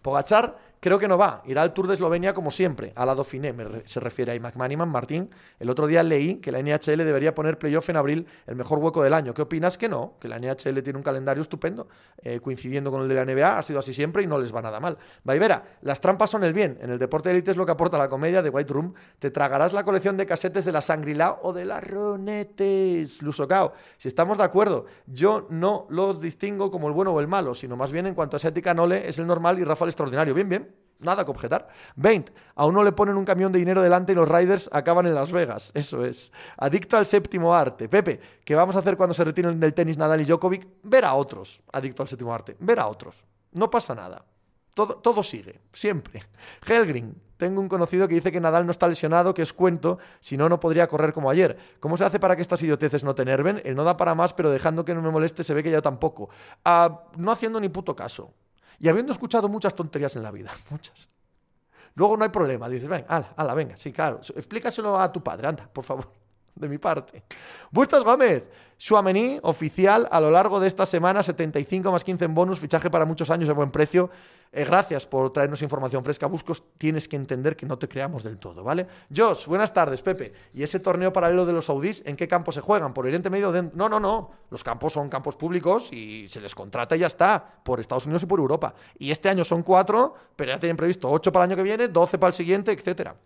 Pogachar Creo que no va. Irá al Tour de Eslovenia como siempre, a la Dauphiné, se refiere a McManiman. Martín, el otro día leí que la NHL debería poner playoff en abril el mejor hueco del año. ¿Qué opinas que no? Que la NHL tiene un calendario estupendo, eh, coincidiendo con el de la NBA, ha sido así siempre y no les va nada mal. Vaivera, las trampas son el bien. En el deporte de élite es lo que aporta la comedia de White Room. Te tragarás la colección de casetes de la Sangrila o de la Ronetes. Lusocao, si estamos de acuerdo, yo no los distingo como el bueno o el malo, sino más bien en cuanto a esa ética nole es el normal y Rafa el extraordinario. Bien, bien. Nada que objetar. 20. A uno le ponen un camión de dinero delante y los riders acaban en Las Vegas. Eso es. Adicto al séptimo arte. Pepe, ¿qué vamos a hacer cuando se retiren del tenis Nadal y Djokovic? Ver a otros. Adicto al séptimo arte. Ver a otros. No pasa nada. Todo, todo sigue. Siempre. Helgrin. Tengo un conocido que dice que Nadal no está lesionado, que es cuento, si no, no podría correr como ayer. ¿Cómo se hace para que estas idioteces no te enerven? Él no da para más, pero dejando que no me moleste se ve que ya tampoco. Ah, no haciendo ni puto caso. Y habiendo escuchado muchas tonterías en la vida, muchas. Luego no hay problema, dices, venga, ala, ala, venga, sí, claro, explícaselo a tu padre, anda, por favor, de mi parte. Bustos Gómez, Suamení, oficial a lo largo de esta semana, 75 más 15 en bonus, fichaje para muchos años de buen precio. Eh, gracias por traernos información fresca. Buscos, tienes que entender que no te creamos del todo, ¿vale? Josh, buenas tardes, Pepe. ¿Y ese torneo paralelo de los saudíes, en qué campo se juegan? ¿Por Oriente Medio? No, no, no. Los campos son campos públicos y se les contrata y ya está, por Estados Unidos y por Europa. Y este año son cuatro, pero ya tienen previsto ocho para el año que viene, 12 para el siguiente, etcétera.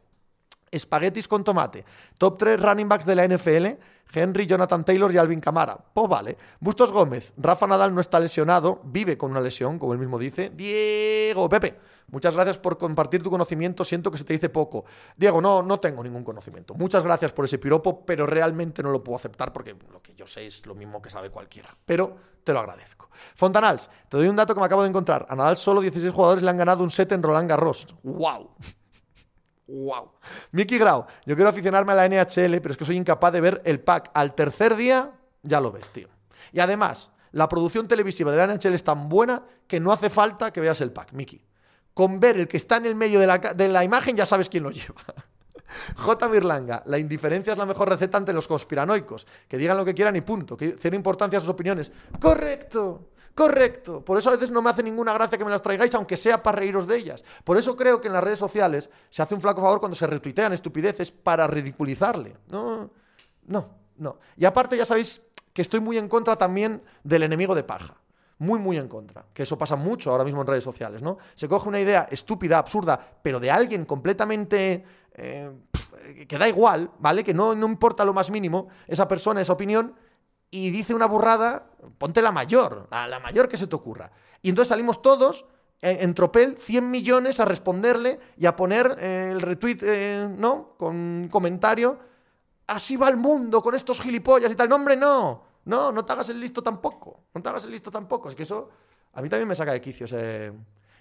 Espaguetis con tomate. Top 3 running backs de la NFL. Henry, Jonathan Taylor y Alvin Camara. Pues vale. Bustos Gómez. Rafa Nadal no está lesionado. Vive con una lesión, como él mismo dice. Diego Pepe. Muchas gracias por compartir tu conocimiento. Siento que se te dice poco. Diego, no, no tengo ningún conocimiento. Muchas gracias por ese piropo, pero realmente no lo puedo aceptar porque lo que yo sé es lo mismo que sabe cualquiera. Pero te lo agradezco. Fontanals, te doy un dato que me acabo de encontrar. A Nadal solo 16 jugadores le han ganado un set en Roland Garros. ¡Wow! ¡Wow! Mickey Grau, yo quiero aficionarme a la NHL, pero es que soy incapaz de ver el pack. Al tercer día, ya lo ves, tío. Y además, la producción televisiva de la NHL es tan buena que no hace falta que veas el pack, Mickey. Con ver el que está en el medio de la, de la imagen ya sabes quién lo lleva. J. Birlanga, la indiferencia es la mejor receta ante los conspiranoicos. Que digan lo que quieran y punto. Que cero importancia a sus opiniones. Correcto. Correcto. Por eso a veces no me hace ninguna gracia que me las traigáis, aunque sea para reíros de ellas. Por eso creo que en las redes sociales se hace un flaco favor cuando se retuitean estupideces para ridiculizarle. No, no, no. Y aparte ya sabéis que estoy muy en contra también del enemigo de paja. Muy, muy en contra. Que eso pasa mucho ahora mismo en redes sociales, ¿no? Se coge una idea estúpida, absurda, pero de alguien completamente... Eh, que da igual, ¿vale? Que no, no importa lo más mínimo esa persona, esa opinión, y dice una burrada, ponte la mayor, la, mayor que se te ocurra. Y entonces salimos todos en Tropel 100 millones a responderle y a poner eh, el retweet, eh, ¿no? Con comentario. Así va el mundo con estos gilipollas y tal. No, hombre, no. No, no te hagas el listo tampoco. No te hagas el listo tampoco. Es que eso a mí también me saca de quicio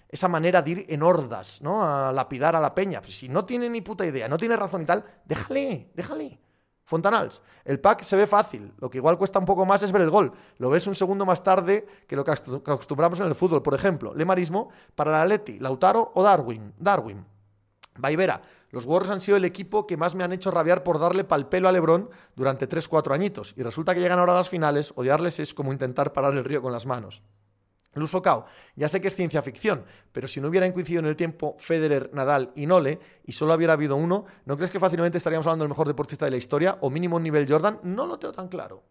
esa manera de ir en hordas, ¿no? A lapidar a la peña. Pues si no tiene ni puta idea, no tiene razón y tal, déjale, déjale. Fontanals, el pack se ve fácil, lo que igual cuesta un poco más es ver el gol. Lo ves un segundo más tarde que lo que acostumbramos en el fútbol. Por ejemplo, Lemarismo para la Atleti, Lautaro o Darwin. Darwin. Vaivera, los Warriors han sido el equipo que más me han hecho rabiar por darle pal pelo a Lebron durante 3-4 añitos. Y resulta que llegan ahora a las finales, odiarles es como intentar parar el río con las manos. Luso Cao, ya sé que es ciencia ficción, pero si no hubieran coincidido en el tiempo Federer, Nadal y Nole, y solo hubiera habido uno, ¿no crees que fácilmente estaríamos hablando del mejor deportista de la historia o mínimo nivel Jordan? No lo tengo tan claro.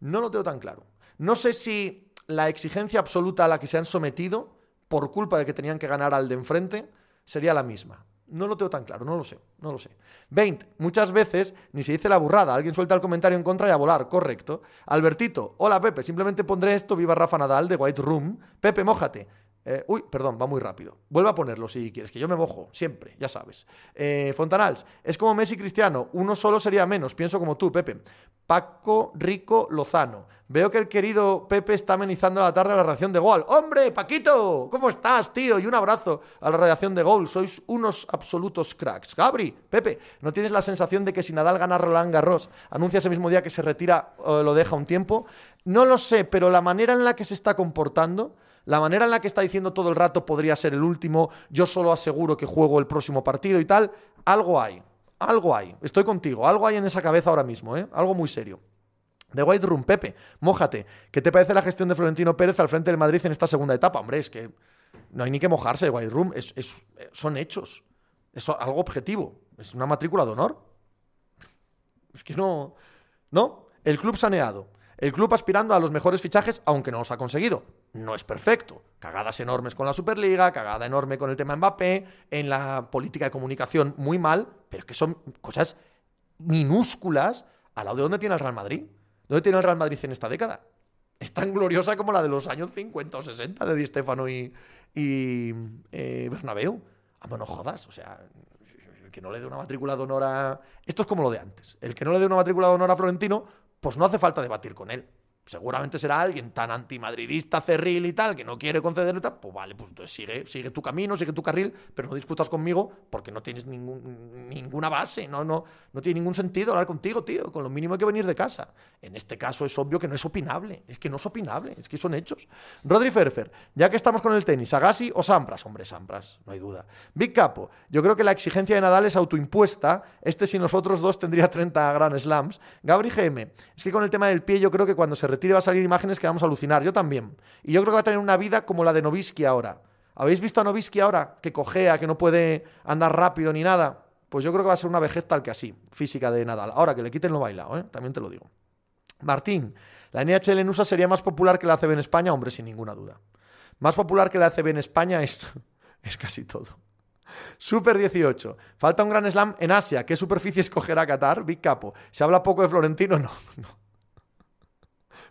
No lo tengo tan claro. No sé si la exigencia absoluta a la que se han sometido, por culpa de que tenían que ganar al de enfrente, sería la misma. No lo tengo tan claro, no lo sé, no lo sé. 20. Muchas veces ni se dice la burrada, alguien suelta el comentario en contra y a volar, correcto. Albertito, hola Pepe, simplemente pondré esto, viva Rafa Nadal de White Room. Pepe, mójate. Eh, uy, perdón, va muy rápido. Vuelve a ponerlo si quieres, que yo me mojo, siempre, ya sabes. Eh, Fontanals, es como Messi Cristiano, uno solo sería menos, pienso como tú, Pepe. Paco Rico Lozano. Veo que el querido Pepe está amenizando la tarde a la reacción de gol. ¡Hombre, Paquito! ¿Cómo estás, tío? Y un abrazo a la reacción de gol. Sois unos absolutos cracks. Gabri, Pepe, ¿no tienes la sensación de que si Nadal gana Roland Garros, anuncia ese mismo día que se retira o lo deja un tiempo? No lo sé, pero la manera en la que se está comportando la manera en la que está diciendo todo el rato podría ser el último, yo solo aseguro que juego el próximo partido y tal, algo hay, algo hay, estoy contigo, algo hay en esa cabeza ahora mismo, ¿eh? algo muy serio. The White Room, Pepe, mójate. ¿Qué te parece la gestión de Florentino Pérez al frente del Madrid en esta segunda etapa? Hombre, es que no hay ni que mojarse, White Room, es, son hechos, es algo objetivo, es una matrícula de honor. Es que no, no, el club saneado, el club aspirando a los mejores fichajes, aunque no los ha conseguido no es perfecto. Cagadas enormes con la Superliga, cagada enorme con el tema Mbappé, en la política de comunicación muy mal, pero que son cosas minúsculas al lado de dónde tiene el Real Madrid. ¿Dónde tiene el Real Madrid en esta década? Es tan gloriosa como la de los años 50 o 60 de Di Stefano y, y eh, Bernabéu. Ah, no jodas, o sea, el que no le dé una matrícula de honor a... Esto es como lo de antes. El que no le dé una matrícula de honor a Florentino, pues no hace falta debatir con él seguramente será alguien tan antimadridista, cerril y tal, que no quiere concederle tal, pues vale, pues sigue, sigue tu camino, sigue tu carril, pero no discutas conmigo porque no tienes ninguna base, no, no, no tiene ningún sentido hablar contigo, tío, con lo mínimo hay que venir de casa. En este caso es obvio que no es opinable, es que no es opinable, es que son hechos. Rodri Ferfer, ya que estamos con el tenis, Agassi o Sampras, hombre, Sampras, no hay duda. Big Capo, yo creo que la exigencia de Nadal es autoimpuesta, este si nosotros dos tendría 30 Grand Slams. Gabri GM, es que con el tema del pie yo creo que cuando se retire va a salir imágenes que vamos a alucinar. Yo también. Y yo creo que va a tener una vida como la de Novisky ahora. ¿Habéis visto a Novisky ahora? Que cojea, que no puede andar rápido ni nada. Pues yo creo que va a ser una vejez tal que así, física de Nadal. Ahora que le quiten lo bailado, ¿eh? también te lo digo. Martín, la NHL en USA sería más popular que la ACB en España, hombre, sin ninguna duda. Más popular que la ACB en España es, es casi todo. Super 18. Falta un gran slam en Asia. ¿Qué superficie escogerá Qatar? Big Capo. ¿Se habla poco de Florentino? No, no.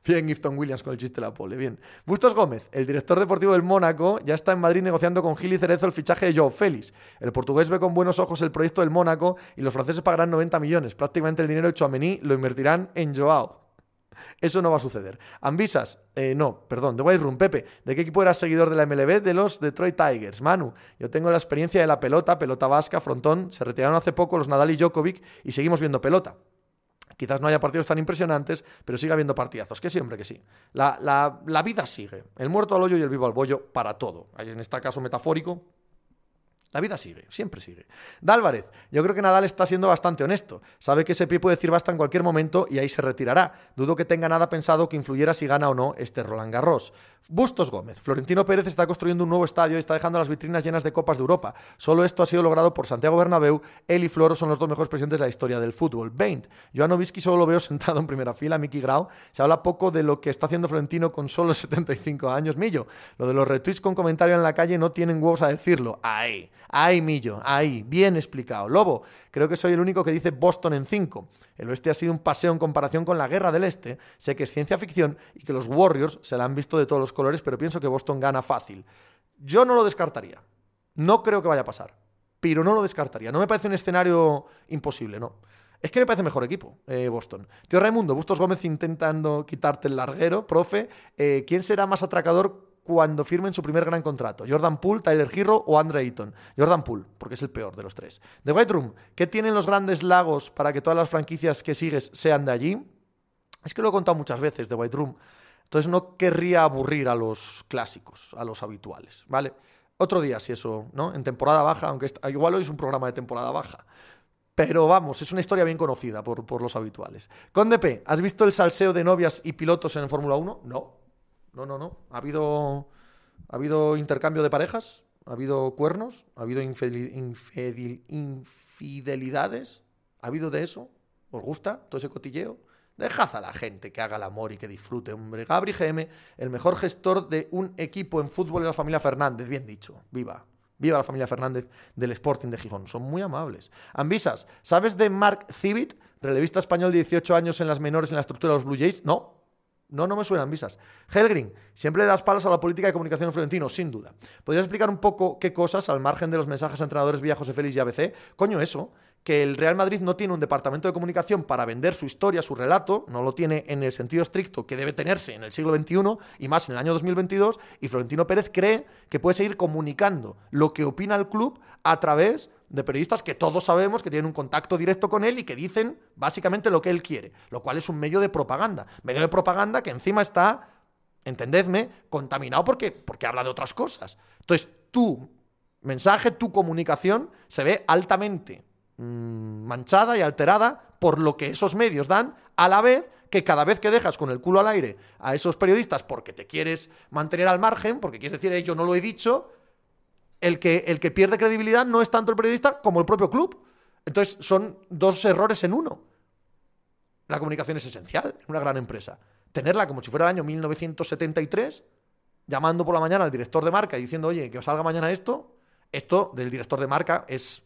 Bien, Gifton Williams con el chiste de la pole. Bien. Bustos Gómez, el director deportivo del Mónaco, ya está en Madrid negociando con Gil y Cerezo el fichaje de Joe Félix. El portugués ve con buenos ojos el proyecto del Mónaco y los franceses pagarán 90 millones. Prácticamente el dinero hecho a Mení lo invertirán en Joao. Eso no va a suceder. Ambisas, eh, no, perdón, de White Room, Pepe, ¿de qué equipo eras seguidor de la MLB? De los Detroit Tigers. Manu, yo tengo la experiencia de la pelota, pelota vasca, frontón, se retiraron hace poco los Nadal y Djokovic y seguimos viendo pelota. Quizás no haya partidos tan impresionantes, pero sigue habiendo partidazos, que siempre que sí. La, la, vida sigue. El muerto al hoyo y el vivo al bollo para todo. En este caso metafórico, la vida sigue, siempre sigue. Dálvarez, yo creo que Nadal está siendo bastante honesto. Sabe que ese pie puede decir basta en cualquier momento y ahí se retirará. Dudo que tenga nada pensado que influyera si gana o no este Roland Garros. Bustos Gómez, Florentino Pérez está construyendo un nuevo estadio y está dejando las vitrinas llenas de copas de Europa. Solo esto ha sido logrado por Santiago Bernabéu. Él y Floro son los dos mejores presidentes de la historia del fútbol. 20. Joan Novisky solo lo veo sentado en primera fila. Miki Grau. Se habla poco de lo que está haciendo Florentino con solo 75 años. Millo, lo de los retweets con comentario en la calle no tienen huevos a decirlo. ¡Ay! Ahí, Millo, ahí, bien explicado. Lobo, creo que soy el único que dice Boston en 5. El oeste ha sido un paseo en comparación con la guerra del este. Sé que es ciencia ficción y que los Warriors se la han visto de todos los colores, pero pienso que Boston gana fácil. Yo no lo descartaría. No creo que vaya a pasar. Pero no lo descartaría. No me parece un escenario imposible, no. Es que me parece mejor equipo, eh, Boston. Tío Raimundo, Bustos Gómez intentando quitarte el larguero, profe. Eh, ¿Quién será más atracador cuando firmen su primer gran contrato? ¿Jordan Poole, Tyler Hero o Andre Ayton? Jordan Poole, porque es el peor de los tres. The White Room, ¿qué tienen los grandes lagos para que todas las franquicias que sigues sean de allí? Es que lo he contado muchas veces, The White Room. Entonces no querría aburrir a los clásicos, a los habituales, ¿vale? Otro día, si eso, ¿no? En temporada baja, aunque igual hoy es un programa de temporada baja. Pero vamos, es una historia bien conocida por, por los habituales. Conde P, ¿has visto el salseo de novias y pilotos en Fórmula 1? No. No, no, no. ¿Ha habido, ¿Ha habido intercambio de parejas? ¿Ha habido cuernos? ¿Ha habido infidelidades? ¿Ha habido de eso? ¿Os gusta todo ese cotilleo? Dejad a la gente que haga el amor y que disfrute, hombre. Gabri GM, el mejor gestor de un equipo en fútbol es la familia Fernández. Bien dicho. Viva. Viva la familia Fernández del Sporting de Gijón. Son muy amables. Ambisas, ¿sabes de Mark Civit, relevista español de 18 años en las menores en la estructura de los Blue Jays? No. No, no me suenan visas. Helgrin, siempre le das palos a la política de comunicación florentino, sin duda. ¿Podrías explicar un poco qué cosas, al margen de los mensajes a entrenadores vía José Félix y ABC? Coño, eso, que el Real Madrid no tiene un departamento de comunicación para vender su historia, su relato, no lo tiene en el sentido estricto que debe tenerse en el siglo XXI y más en el año 2022, y Florentino Pérez cree que puede seguir comunicando lo que opina el club a través de periodistas que todos sabemos que tienen un contacto directo con él y que dicen básicamente lo que él quiere, lo cual es un medio de propaganda, medio de propaganda que encima está, entendedme, contaminado porque, porque habla de otras cosas. Entonces, tu mensaje, tu comunicación se ve altamente Mm, manchada y alterada por lo que esos medios dan, a la vez que cada vez que dejas con el culo al aire a esos periodistas porque te quieres mantener al margen, porque quieres decir, yo no lo he dicho, el que, el que pierde credibilidad no es tanto el periodista como el propio club. Entonces son dos errores en uno. La comunicación es esencial en una gran empresa. Tenerla como si fuera el año 1973, llamando por la mañana al director de marca y diciendo, oye, que os salga mañana esto, esto del director de marca es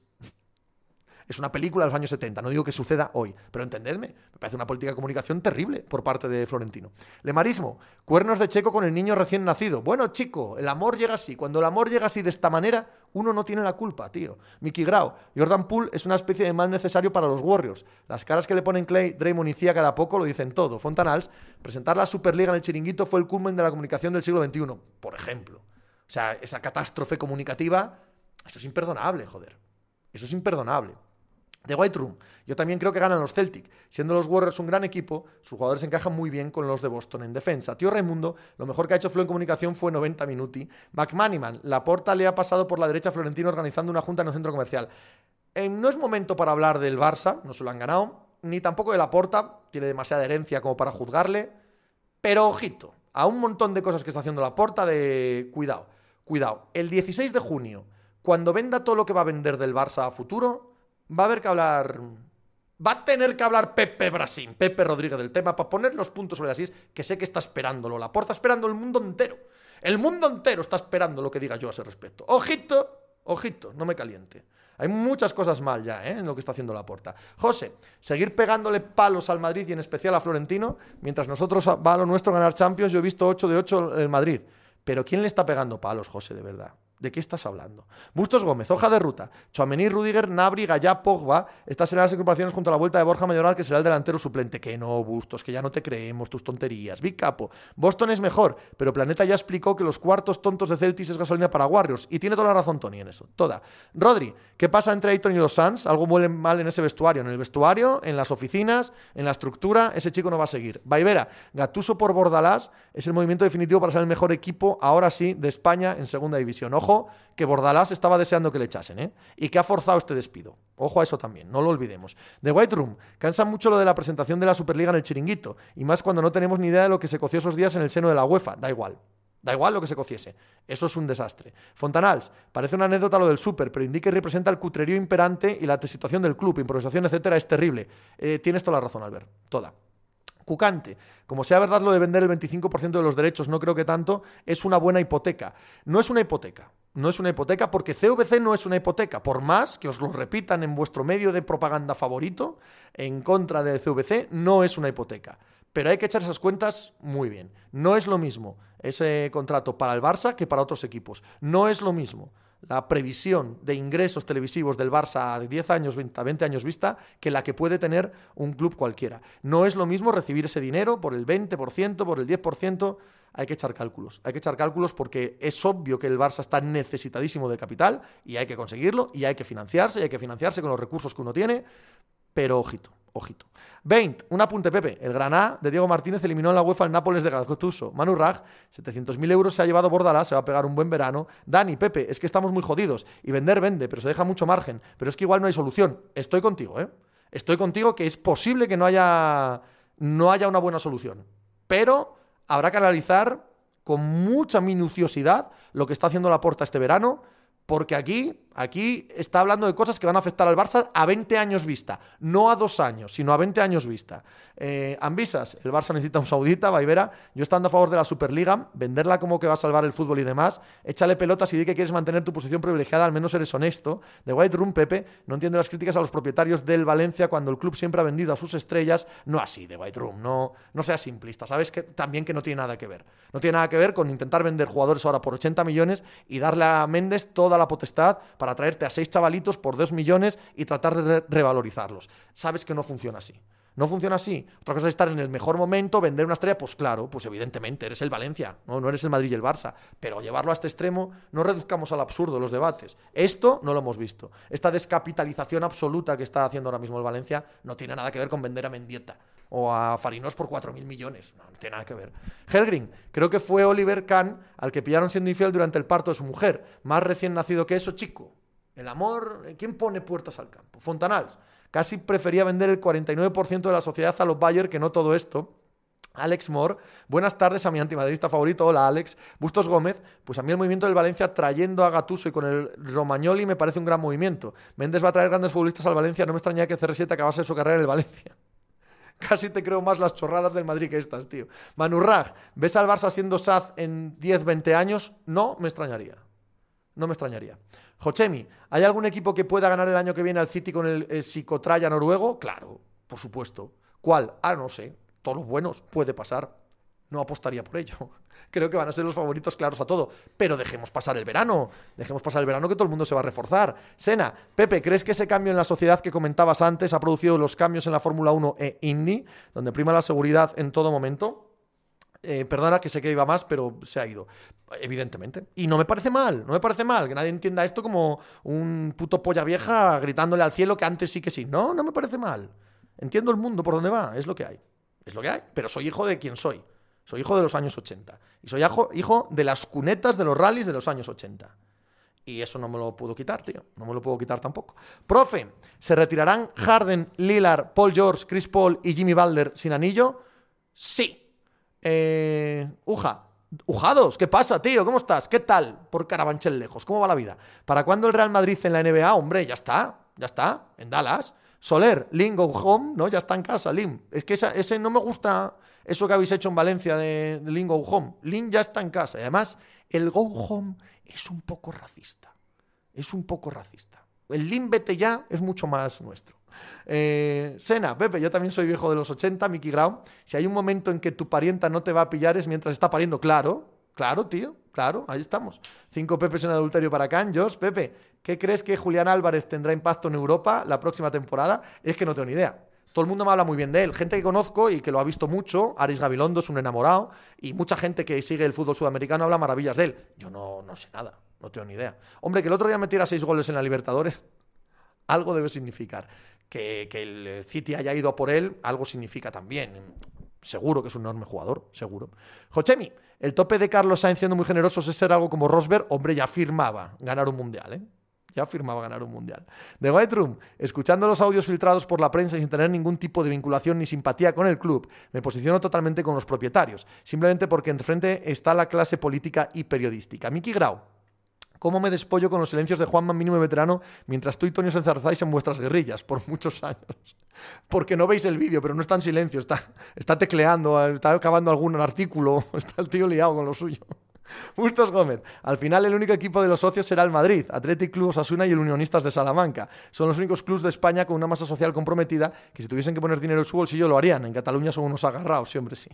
es una película de los años 70, no digo que suceda hoy, pero entendedme, me parece una política de comunicación terrible por parte de Florentino. Lemarismo, cuernos de Checo con el niño recién nacido. Bueno, chico, el amor llega así. Cuando el amor llega así de esta manera, uno no tiene la culpa, tío. Mickey Grau, Jordan Poole es una especie de mal necesario para los Warriors. Las caras que le ponen Clay, Draymond y Cia cada poco lo dicen todo. Fontanals, presentar la Superliga en el chiringuito fue el culmen de la comunicación del siglo XXI, por ejemplo. O sea, esa catástrofe comunicativa, eso es imperdonable, joder. Eso es imperdonable. The White Room. Yo también creo que ganan los Celtic. Siendo los Warriors un gran equipo, sus jugadores encajan muy bien con los de Boston en defensa. Tío Raimundo, lo mejor que ha hecho Flo en comunicación fue 90 minuti. McManiman, la porta le ha pasado por la derecha a Florentino organizando una junta en un centro comercial. Eh, no es momento para hablar del Barça, no se lo han ganado, ni tampoco de la porta, tiene demasiada herencia como para juzgarle. Pero ojito, a un montón de cosas que está haciendo la porta de cuidado, cuidado. El 16 de junio, cuando venda todo lo que va a vender del Barça a futuro, va a haber que hablar. Va a tener que hablar Pepe Brasil, Pepe Rodríguez del tema, para poner los puntos sobre las is, que sé que está esperándolo. La porta esperando el mundo entero. El mundo entero está esperando lo que diga yo a ese respecto. Ojito, ojito, no me caliente. Hay muchas cosas mal ya ¿eh? en lo que está haciendo la porta. José, seguir pegándole palos al Madrid y en especial a Florentino, mientras nosotros va a lo nuestro ganar Champions, yo he visto 8 de 8 el Madrid. Pero ¿quién le está pegando palos, José, de verdad? ¿De qué estás hablando? Bustos Gómez, hoja de ruta. Chuamení, Rudiger, Nabri, Gallá, Pogba. Estas serán las incorporaciones junto a la vuelta de Borja Mayoral, que será el delantero suplente. Que no, Bustos, que ya no te creemos tus tonterías. Big Capo. Boston es mejor, pero Planeta ya explicó que los cuartos tontos de Celtis es gasolina para Warriors. Y tiene toda la razón Tony en eso. Toda. Rodri, ¿qué pasa entre Ayton y los Suns? Algo muele mal en ese vestuario. En el vestuario, en las oficinas, en la estructura, ese chico no va a seguir. Vaivera, Gatuso por Bordalás es el movimiento definitivo para ser el mejor equipo, ahora sí, de España en segunda división. Ojo, que Bordalás estaba deseando que le echasen, ¿eh? Y que ha forzado este despido. Ojo a eso también, no lo olvidemos. The White Room, cansa mucho lo de la presentación de la Superliga en el chiringuito, y más cuando no tenemos ni idea de lo que se coció esos días en el seno de la UEFA. Da igual. Da igual lo que se cociese. Eso es un desastre. Fontanals, parece una anécdota lo del Super, pero indica y representa el cutrerío imperante y la situación del club, improvisación, etcétera, es terrible. Eh, tienes toda la razón, Albert. Toda. Cucante, como sea verdad lo de vender el 25% de los derechos, no creo que tanto, es una buena hipoteca. No es una hipoteca, no es una hipoteca porque CVC no es una hipoteca, por más que os lo repitan en vuestro medio de propaganda favorito en contra de CVC, no es una hipoteca. Pero hay que echar esas cuentas muy bien. No es lo mismo ese contrato para el Barça que para otros equipos. No es lo mismo la previsión de ingresos televisivos del Barça a 10 años, 20, 20 años vista, que la que puede tener un club cualquiera. No es lo mismo recibir ese dinero por el 20%, por el 10%, hay que echar cálculos. Hay que echar cálculos porque es obvio que el Barça está necesitadísimo de capital y hay que conseguirlo y hay que financiarse y hay que financiarse con los recursos que uno tiene, pero ojito, ojito. 20, un apunte, Pepe. El Granada de Diego Martínez eliminó en la UEFA el Nápoles de Gattuso. Manu Raj, 700.000 euros se ha llevado Bordalás, se va a pegar un buen verano. Dani, Pepe, es que estamos muy jodidos. Y vender vende, pero se deja mucho margen. Pero es que igual no hay solución. Estoy contigo, ¿eh? Estoy contigo que es posible que no haya, no haya una buena solución. Pero habrá que analizar con mucha minuciosidad lo que está haciendo la Porta este verano porque aquí, aquí está hablando de cosas que van a afectar al Barça a 20 años vista, no a dos años, sino a 20 años vista. Eh, Ambisas, el Barça necesita un saudita, Vaivera, yo estando a favor de la Superliga, venderla como que va a salvar el fútbol y demás, échale pelotas y di que quieres mantener tu posición privilegiada, al menos eres honesto. De White Room, Pepe, no entiende las críticas a los propietarios del Valencia cuando el club siempre ha vendido a sus estrellas, no así, de White Room, no, no sea simplista, sabes que también que no tiene nada que ver. No tiene nada que ver con intentar vender jugadores ahora por 80 millones y darle a Méndez toda la potestad para traerte a seis chavalitos por dos millones y tratar de revalorizarlos. Sabes que no funciona así. No funciona así. Otra cosa es estar en el mejor momento, vender una estrella, pues claro, pues evidentemente, eres el Valencia, no, no eres el Madrid y el Barça. Pero llevarlo a este extremo, no reduzcamos al absurdo los debates. Esto no lo hemos visto. Esta descapitalización absoluta que está haciendo ahora mismo el Valencia no tiene nada que ver con vender a Mendieta o a Farinos por 4.000 millones. No, no, tiene nada que ver. Helgrin, creo que fue Oliver Kahn al que pillaron siendo infiel durante el parto de su mujer. Más recién nacido que eso, chico. El amor, ¿quién pone puertas al campo? Fontanals. Casi prefería vender el 49% de la sociedad a los Bayer que no todo esto. Alex Moore, buenas tardes a mi antimadrista favorito. Hola, Alex. Bustos Gómez, pues a mí el movimiento del Valencia trayendo a Gatuso y con el Romagnoli me parece un gran movimiento. Méndez va a traer grandes futbolistas al Valencia, no me extraña que CR7 acabase su carrera en el Valencia. Casi te creo más las chorradas del Madrid que estas, tío. Manurrag, ¿ves al Barça siendo Saz en 10, 20 años? No me extrañaría. No me extrañaría. Jochemi, ¿hay algún equipo que pueda ganar el año que viene al City con el, psicotraya noruego? Claro, por supuesto. ¿Cuál? Ah, no sé. Todos los buenos. Puede pasar. No apostaría por ello. Creo que van a ser los favoritos claros a todo. Pero dejemos pasar el verano. Dejemos pasar el verano que todo el mundo se va a reforzar. Sena, Pepe, ¿crees que ese cambio en la sociedad que comentabas antes ha producido los cambios en la Fórmula 1 e Indy, donde prima la seguridad en todo momento? Eh, perdona que sé que iba más, pero se ha ido. Evidentemente. Y no me parece mal, no me parece mal que nadie entienda esto como un puto polla vieja gritándole al cielo que antes sí que sí. No, no me parece mal. Entiendo el mundo por donde va, es lo que hay. Es lo que hay. Pero soy hijo de quien soy. Soy hijo de los años 80. Y soy hijo, de las cunetas de los rallies de los años 80. Y eso no me lo puedo quitar, tío. No me lo puedo quitar tampoco. Profe, ¿se retirarán Harden, Lillard, Paul George, Chris Paul y Jimmy Butler sin anillo? Sí. Eh, Uja, Ujados, ¿qué pasa, tío? ¿Cómo estás? ¿Qué tal? Por Carabanchel lejos, ¿cómo va la vida? ¿Para cuándo el Real Madrid en la NBA? Hombre, ya está, ya está, en Dallas. Soler, Lim go home, ¿no? Ya está en casa, Lim. Es que ese no me gusta eso que habéis hecho en Valencia de, de Lim go home. Lim ya está en casa. Y además, el go home es un poco racista. Es un poco racista. El Lim vete ya es mucho más nuestro. Eh, Sena, Pepe, yo también soy viejo de los 80, Mickey Grau. Si hay un momento en que tu parienta no te va a pillar es mientras está pariendo. Claro, claro, tío, claro, ahí estamos. Cinco Pepes en adulterio para Canjos. Pepe, ¿qué crees que Julián Álvarez tendrá impacto en Europa la próxima temporada? Es que no tengo ni idea. Todo el mundo me habla muy bien de él. Gente que conozco y que lo ha visto mucho, Aris Gabilondo es un enamorado, y mucha gente que sigue el fútbol sudamericano habla maravillas de él. Yo no, no sé nada, no tengo ni idea. Hombre, que el otro día metiera seis goles en la Libertadores, algo debe significar que, el City haya ido por él, algo significa también. Seguro que es un enorme jugador, seguro. Jochemi, el tope de Carlos Sainz siendo muy generoso es ser algo como Rosberg, hombre, ya firmaba ganar un mundial, ¿eh? Ya firmaba ganar un mundial. The White Room, escuchando los audios filtrados por la prensa y sin tener ningún tipo de vinculación ni simpatía con el club, me posiciono totalmente con los propietarios, simplemente porque enfrente está la clase política y periodística. Miki Grau, ¿Cómo me despollo con los silencios de Juanma mínimo y veterano mientras tú y Tony os enzarzáis en vuestras guerrillas por muchos años? Porque no veis el vídeo, pero no está en silencio, está, está tecleando, está acabando algún artículo, está el tío liado con lo suyo. Bustos Gómez. Al final el único equipo de los socios será el Madrid, Athletic Club Osasuna y el Unionistas de Salamanca. Son los únicos clubes de España con una masa social comprometida que si tuviesen que poner dinero en su bolsillo lo harían. En Cataluña son unos agarrados, siempre sí.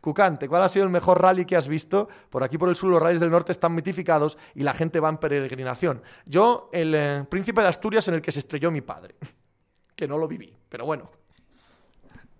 Cucante, ¿cuál ha sido el mejor rally que has visto? Por aquí por el sur los rallies del norte están mitificados y la gente va en peregrinación. Yo, el eh, príncipe de Asturias en el que se estrelló mi padre. Que no lo viví, pero bueno,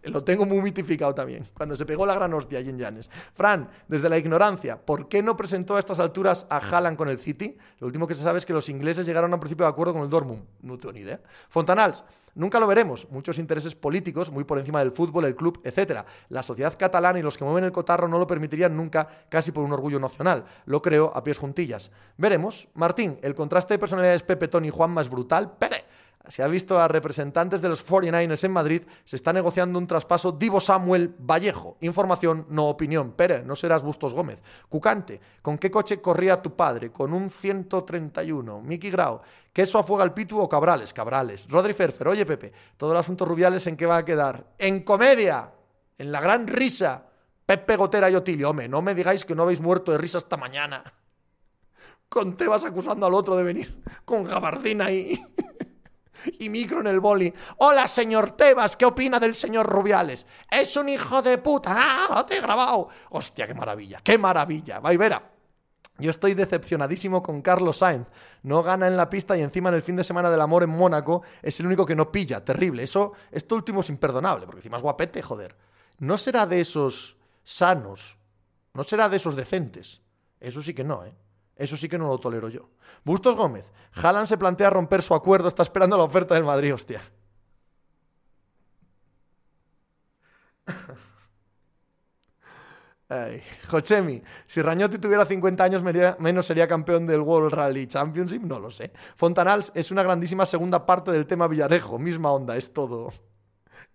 lo tengo muy mitificado también, cuando se pegó la gran hostia allí en Llanes. Fran, desde la ignorancia, ¿por qué no presentó a estas alturas a Haaland con el City? Lo último que se sabe es que los ingleses llegaron a un principio de acuerdo con el Dortmund. No tengo ni idea. Fontanals, nunca lo veremos. Muchos intereses políticos, muy por encima del fútbol, el club, etc. La sociedad catalana y los que mueven el cotarro no lo permitirían nunca, casi por un orgullo nacional. Lo creo a pies juntillas. Veremos. Martín, el contraste de personalidades Pepe, Tony y Juanma es brutal. Pere se ha visto a representantes de los 49ers en Madrid, se está negociando un traspaso Divo Samuel Vallejo. Información, no opinión. Pere, no serás Bustos Gómez. Cucante, ¿con qué coche corría tu padre? Con un 131. Miki Grau, ¿queso a fuego al pitu o cabrales? Cabrales. Rodri Ferfer, oye Pepe, todo el asunto Rubiales en qué va a quedar? En comedia, en la gran risa. Pepe Gotera y Otilio, no me digáis que no habéis muerto de risa esta mañana. Con Tebas acusando al otro de venir con gabardina ahí. y micro en el boli. Hola, señor Tebas, ¿qué opina del señor Rubiales? Es un hijo de puta. ¡Ah, te he grabado! Hostia, qué maravilla, qué maravilla. Va y verá. Yo estoy decepcionadísimo con Carlos Sainz. No gana en la pista y encima en el fin de semana del amor en Mónaco es el único que no pilla. Terrible. Eso, esto último es imperdonable, porque encima es guapete, joder. No será de esos sanos. No será de esos decentes. Eso sí que no, ¿eh? Eso sí que no lo tolero yo. Bustos Gómez. Haaland se plantea romper su acuerdo, está esperando la oferta del Madrid, hostia. Ay, Jochemi, si Rañotti tuviera 50 años menos sería campeón del World Rally Championship, no lo sé. Fontanals es una grandísima segunda parte del tema Villarejo, misma onda, es todo.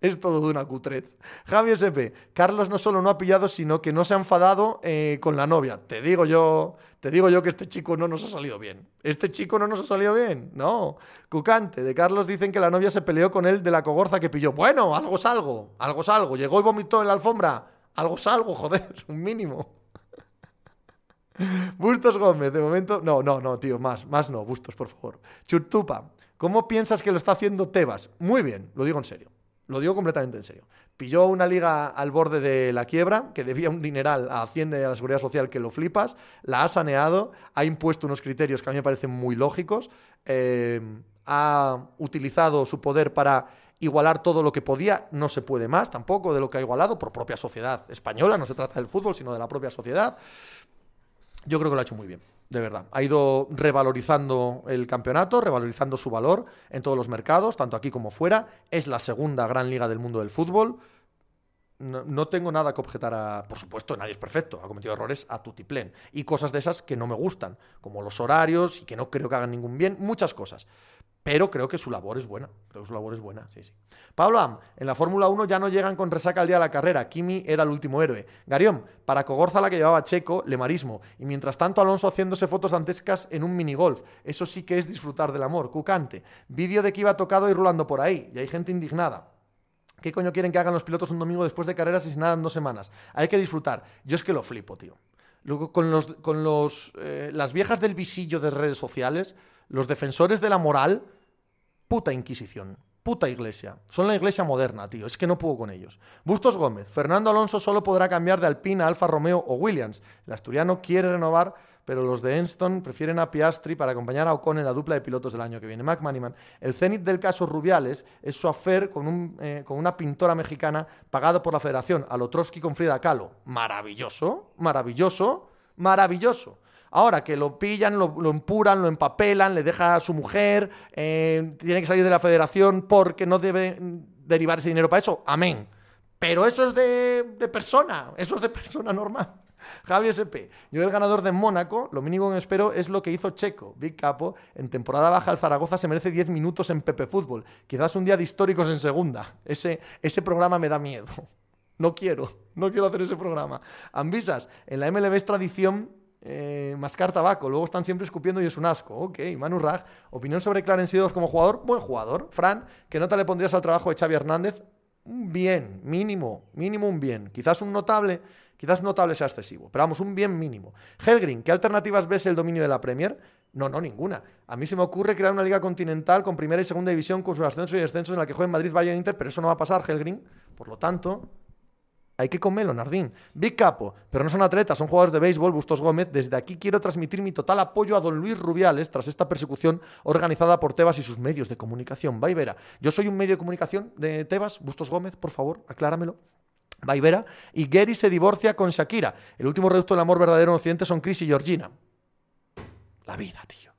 Es todo de una cutrez. Javi SP, Carlos no solo no ha pillado, sino que no se ha enfadado eh, con la novia. Te digo yo, te digo yo que este chico no nos ha salido bien. Este chico no nos ha salido bien. No. Cucante, de Carlos dicen que la novia se peleó con él de la cogorza que pilló. Bueno, algo salgo, algo salgo. Llegó y vomitó en la alfombra. Algo salgo, joder, un mínimo. Bustos Gómez, de momento. No, no, no, tío, más, más no, Bustos, por favor. Chutupa, ¿cómo piensas que lo está haciendo Tebas? Muy bien, lo digo en serio. Lo digo completamente en serio. Pilló una liga al borde de la quiebra, que debía un dineral a Hacienda y a la Seguridad Social que lo flipas, la ha saneado, ha impuesto unos criterios que a mí me parecen muy lógicos, eh, ha utilizado su poder para igualar todo lo que podía, no se puede más tampoco de lo que ha igualado por propia sociedad española, no se trata del fútbol, sino de la propia sociedad. Yo creo que lo ha hecho muy bien de verdad. Ha ido revalorizando el campeonato, revalorizando su valor en todos los mercados, tanto aquí como fuera. Es la segunda gran liga del mundo del fútbol. No, tengo nada que objetar a. Por supuesto, nadie es perfecto. Ha cometido errores a tutiplén. Y cosas de esas que no me gustan, como los horarios y que no creo que hagan ningún bien. Muchas cosas pero creo que su labor es buena. Creo que su labor es buena, sí, sí. Pablo Am, en la Fórmula 1 ya no llegan con resaca al día de la carrera. Kimi era el último héroe. Garión, para Cogorza la que llevaba Checo, lemarismo. Y mientras tanto Alonso haciéndose fotos dantescas en un minigolf. Eso sí que es disfrutar del amor. Cucante, vídeo de que iba tocado y rulando por ahí. Y hay gente indignada. ¿Qué coño quieren que hagan los pilotos un domingo después de carreras y sin nada en dos semanas? Hay que disfrutar. Yo es que lo flipo, tío. Luego, con, los, con los, eh, las viejas del visillo de redes sociales, los defensores de la moral Puta Inquisición. Puta iglesia. Son la iglesia moderna, tío. Es que no puedo con ellos. Bustos Gómez. Fernando Alonso solo podrá cambiar de Alpine a Alfa Romeo o Williams. El asturiano quiere renovar, pero los de Enston prefieren a Piastri para acompañar a Ocon en la dupla de pilotos del año que viene. Mac El cenit del caso Rubiales es su afer con, un, eh, con una pintora mexicana pagado por la federación, a con Frida Kahlo. Maravilloso, maravilloso, maravilloso. Ahora que lo pillan, lo, empuran, lo empapelan, le deja a su mujer, eh, tiene que salir de la federación porque no debe derivar ese dinero para eso. Amén. Pero eso es de, persona, eso es de persona normal. Javi SP, yo el ganador de Mónaco, lo mínimo que espero es lo que hizo Checo, Big Capo, en temporada baja el Zaragoza se merece 10 minutos en Pepe Fútbol, quizás un día de históricos en segunda, ese, ese programa me da miedo, no quiero, no quiero hacer ese programa. Ambisas, en la MLB es tradición eh, mascar tabaco, luego están siempre escupiendo y es un asco. Ok, Manu Opinión sobre Clarence Seedorf como jugador, buen jugador. Fran, ¿qué nota le pondrías al trabajo de Xavi Hernández? un bien, mínimo, mínimo un bien. Quizás un notable, quizás notable sea excesivo, pero vamos, un bien mínimo. Helgrin, ¿qué alternativas ves el dominio de la Premier? No, no, ninguna. A mí se me ocurre crear una liga continental con primera y segunda división con sus ascensos y descensos en la que jueguen Madrid, Bayern Inter, pero eso no va a pasar, Helgrin. Por lo tanto, hay que comerlo, Nardín. Big Capo, pero no son atletas, son jugadores de béisbol, Bustos Gómez. Desde aquí quiero transmitir mi total apoyo a don Luis Rubiales tras esta persecución organizada por Tebas y sus medios de comunicación. Vaivera, yo soy un medio de comunicación de Tebas, Bustos Gómez, por favor, acláramelo. Vaivera, y Gary se divorcia con Shakira. El último reducto del amor verdadero en Occidente son Chris y Georgina. La vida, tío.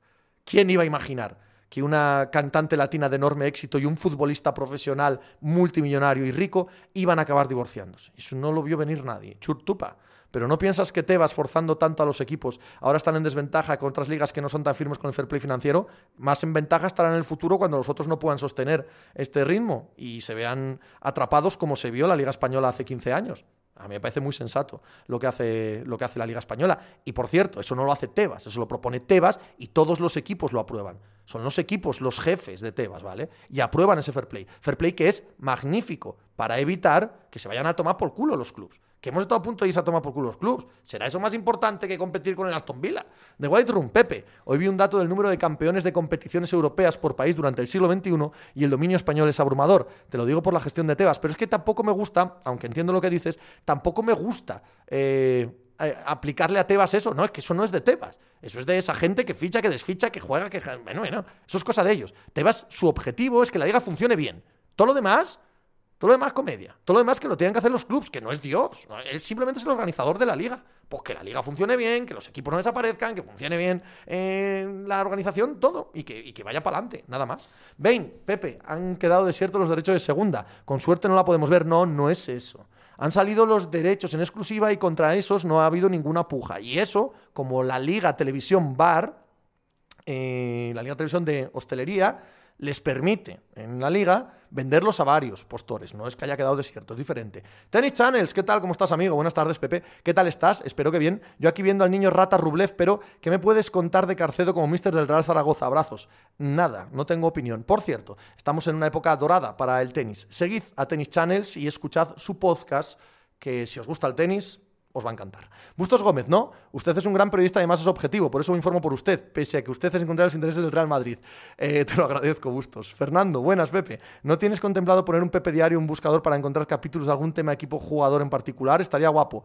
¿Quién iba a imaginar? Que una cantante latina de enorme éxito y un futbolista profesional multimillonario y rico iban a acabar divorciándose. Eso no lo vio venir nadie. Churtupa. Pero ¿no piensas que Tebas, forzando tanto a los equipos, ahora están en desventaja con otras ligas que no son tan firmes con el fair play financiero? Más en ventaja estarán en el futuro cuando los otros no puedan sostener este ritmo y se vean atrapados como se vio la Liga Española hace 15 años. A mí me parece muy sensato lo que, hace, lo que hace la Liga Española. Y por cierto, eso no lo hace Tebas, eso lo propone Tebas y todos los equipos lo aprueban. Son los equipos, los jefes de Tebas, ¿vale? Y aprueban ese fair play. Fair play que es magnífico para evitar que se vayan a tomar por culo los clubes que hemos estado a punto de irse a tomar por culo los clubs. ¿Será eso más importante que competir con el Aston Villa? The White Room, Pepe. Hoy vi un dato del número de campeones de competiciones europeas por país durante el siglo XXI y el dominio español es abrumador. Te lo digo por la gestión de Tebas, pero es que tampoco me gusta, aunque entiendo lo que dices, tampoco me gusta eh, eh, aplicarle a Tebas eso. No, es que eso no es de Tebas. Eso es de esa gente que ficha, que desficha, que juega, que... Bueno, bueno, eso es cosa de ellos. Tebas, su objetivo es que la liga funcione bien. Todo lo demás todo lo demás comedia. Todo lo demás que lo tienen que hacer los clubs, que no es Dios. Él simplemente es el organizador de la liga. Pues que la liga funcione bien, que los equipos no desaparezcan, que funcione bien eh, la organización, todo. Y que, y que vaya para adelante, nada más. Vein, Pepe, han quedado desiertos los derechos de segunda. Con suerte no la podemos ver. No, no es eso. Han salido los derechos en exclusiva y contra esos no ha habido ninguna puja. Y eso, como la Liga Televisión Bar, eh, la Liga Televisión de Hostelería, les permite en la liga venderlos a varios postores. No es que haya quedado desierto, es diferente. Tennis Channels, ¿qué tal? ¿Cómo estás, amigo? Buenas tardes, Pepe. ¿Qué tal estás? Espero que bien. Yo aquí viendo al niño Rata Rublev, pero ¿qué me puedes contar de Carcedo como mister del Real Zaragoza? Abrazos. Nada, no tengo opinión. Por cierto, estamos en una época dorada para el tenis. Seguid a Tennis Channels y escuchad su podcast, que si os gusta el tenis, os va a encantar. Bustos Gómez, ¿no? Usted es un gran periodista además es objetivo, por eso me informo por usted, pese a que usted es encontrar los intereses del Real Madrid. Eh, te lo agradezco, Bustos. Fernando, buenas, Pepe. ¿No tienes contemplado poner un Pepe Diario, un buscador para encontrar capítulos de algún tema equipo jugador en particular? Estaría guapo.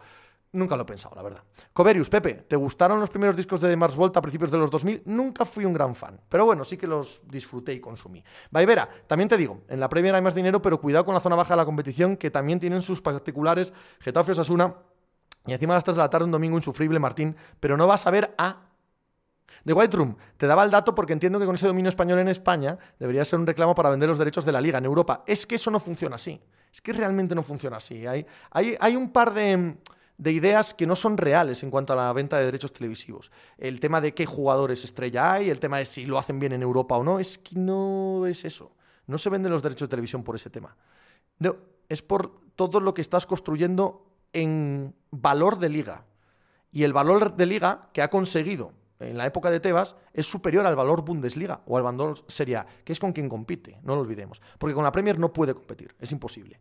Nunca lo he pensado, la verdad. Coverius, Pepe, ¿te gustaron los primeros discos de Mars Volta a principios de los 2000? Nunca fui un gran fan, pero bueno, sí que los disfruté y consumí. Vaivera, también te digo, en la Premier hay más dinero, pero cuidado con la zona baja de la competición, que también tienen sus particulares. Getafe Osasuna y encima las 3 de la tarde un domingo insufrible, Martín, pero no vas a ver a... The White Room, te daba el dato porque entiendo que con ese dominio español en España debería ser un reclamo para vender los derechos de la liga en Europa. Es que eso no funciona así. Es que realmente no funciona así. Hay, hay, hay un par de, de, ideas que no son reales en cuanto a la venta de derechos televisivos. El tema de qué jugadores estrella hay, el tema de si lo hacen bien en Europa o no, es que no es eso. No se venden los derechos de televisión por ese tema. No, es por todo lo que estás construyendo en valor de liga. Y el valor de liga que ha conseguido en la época de Tebas es superior al valor Bundesliga o al valor Serie A, que es con quien compite, no lo olvidemos. Porque con la Premier no puede competir, es imposible.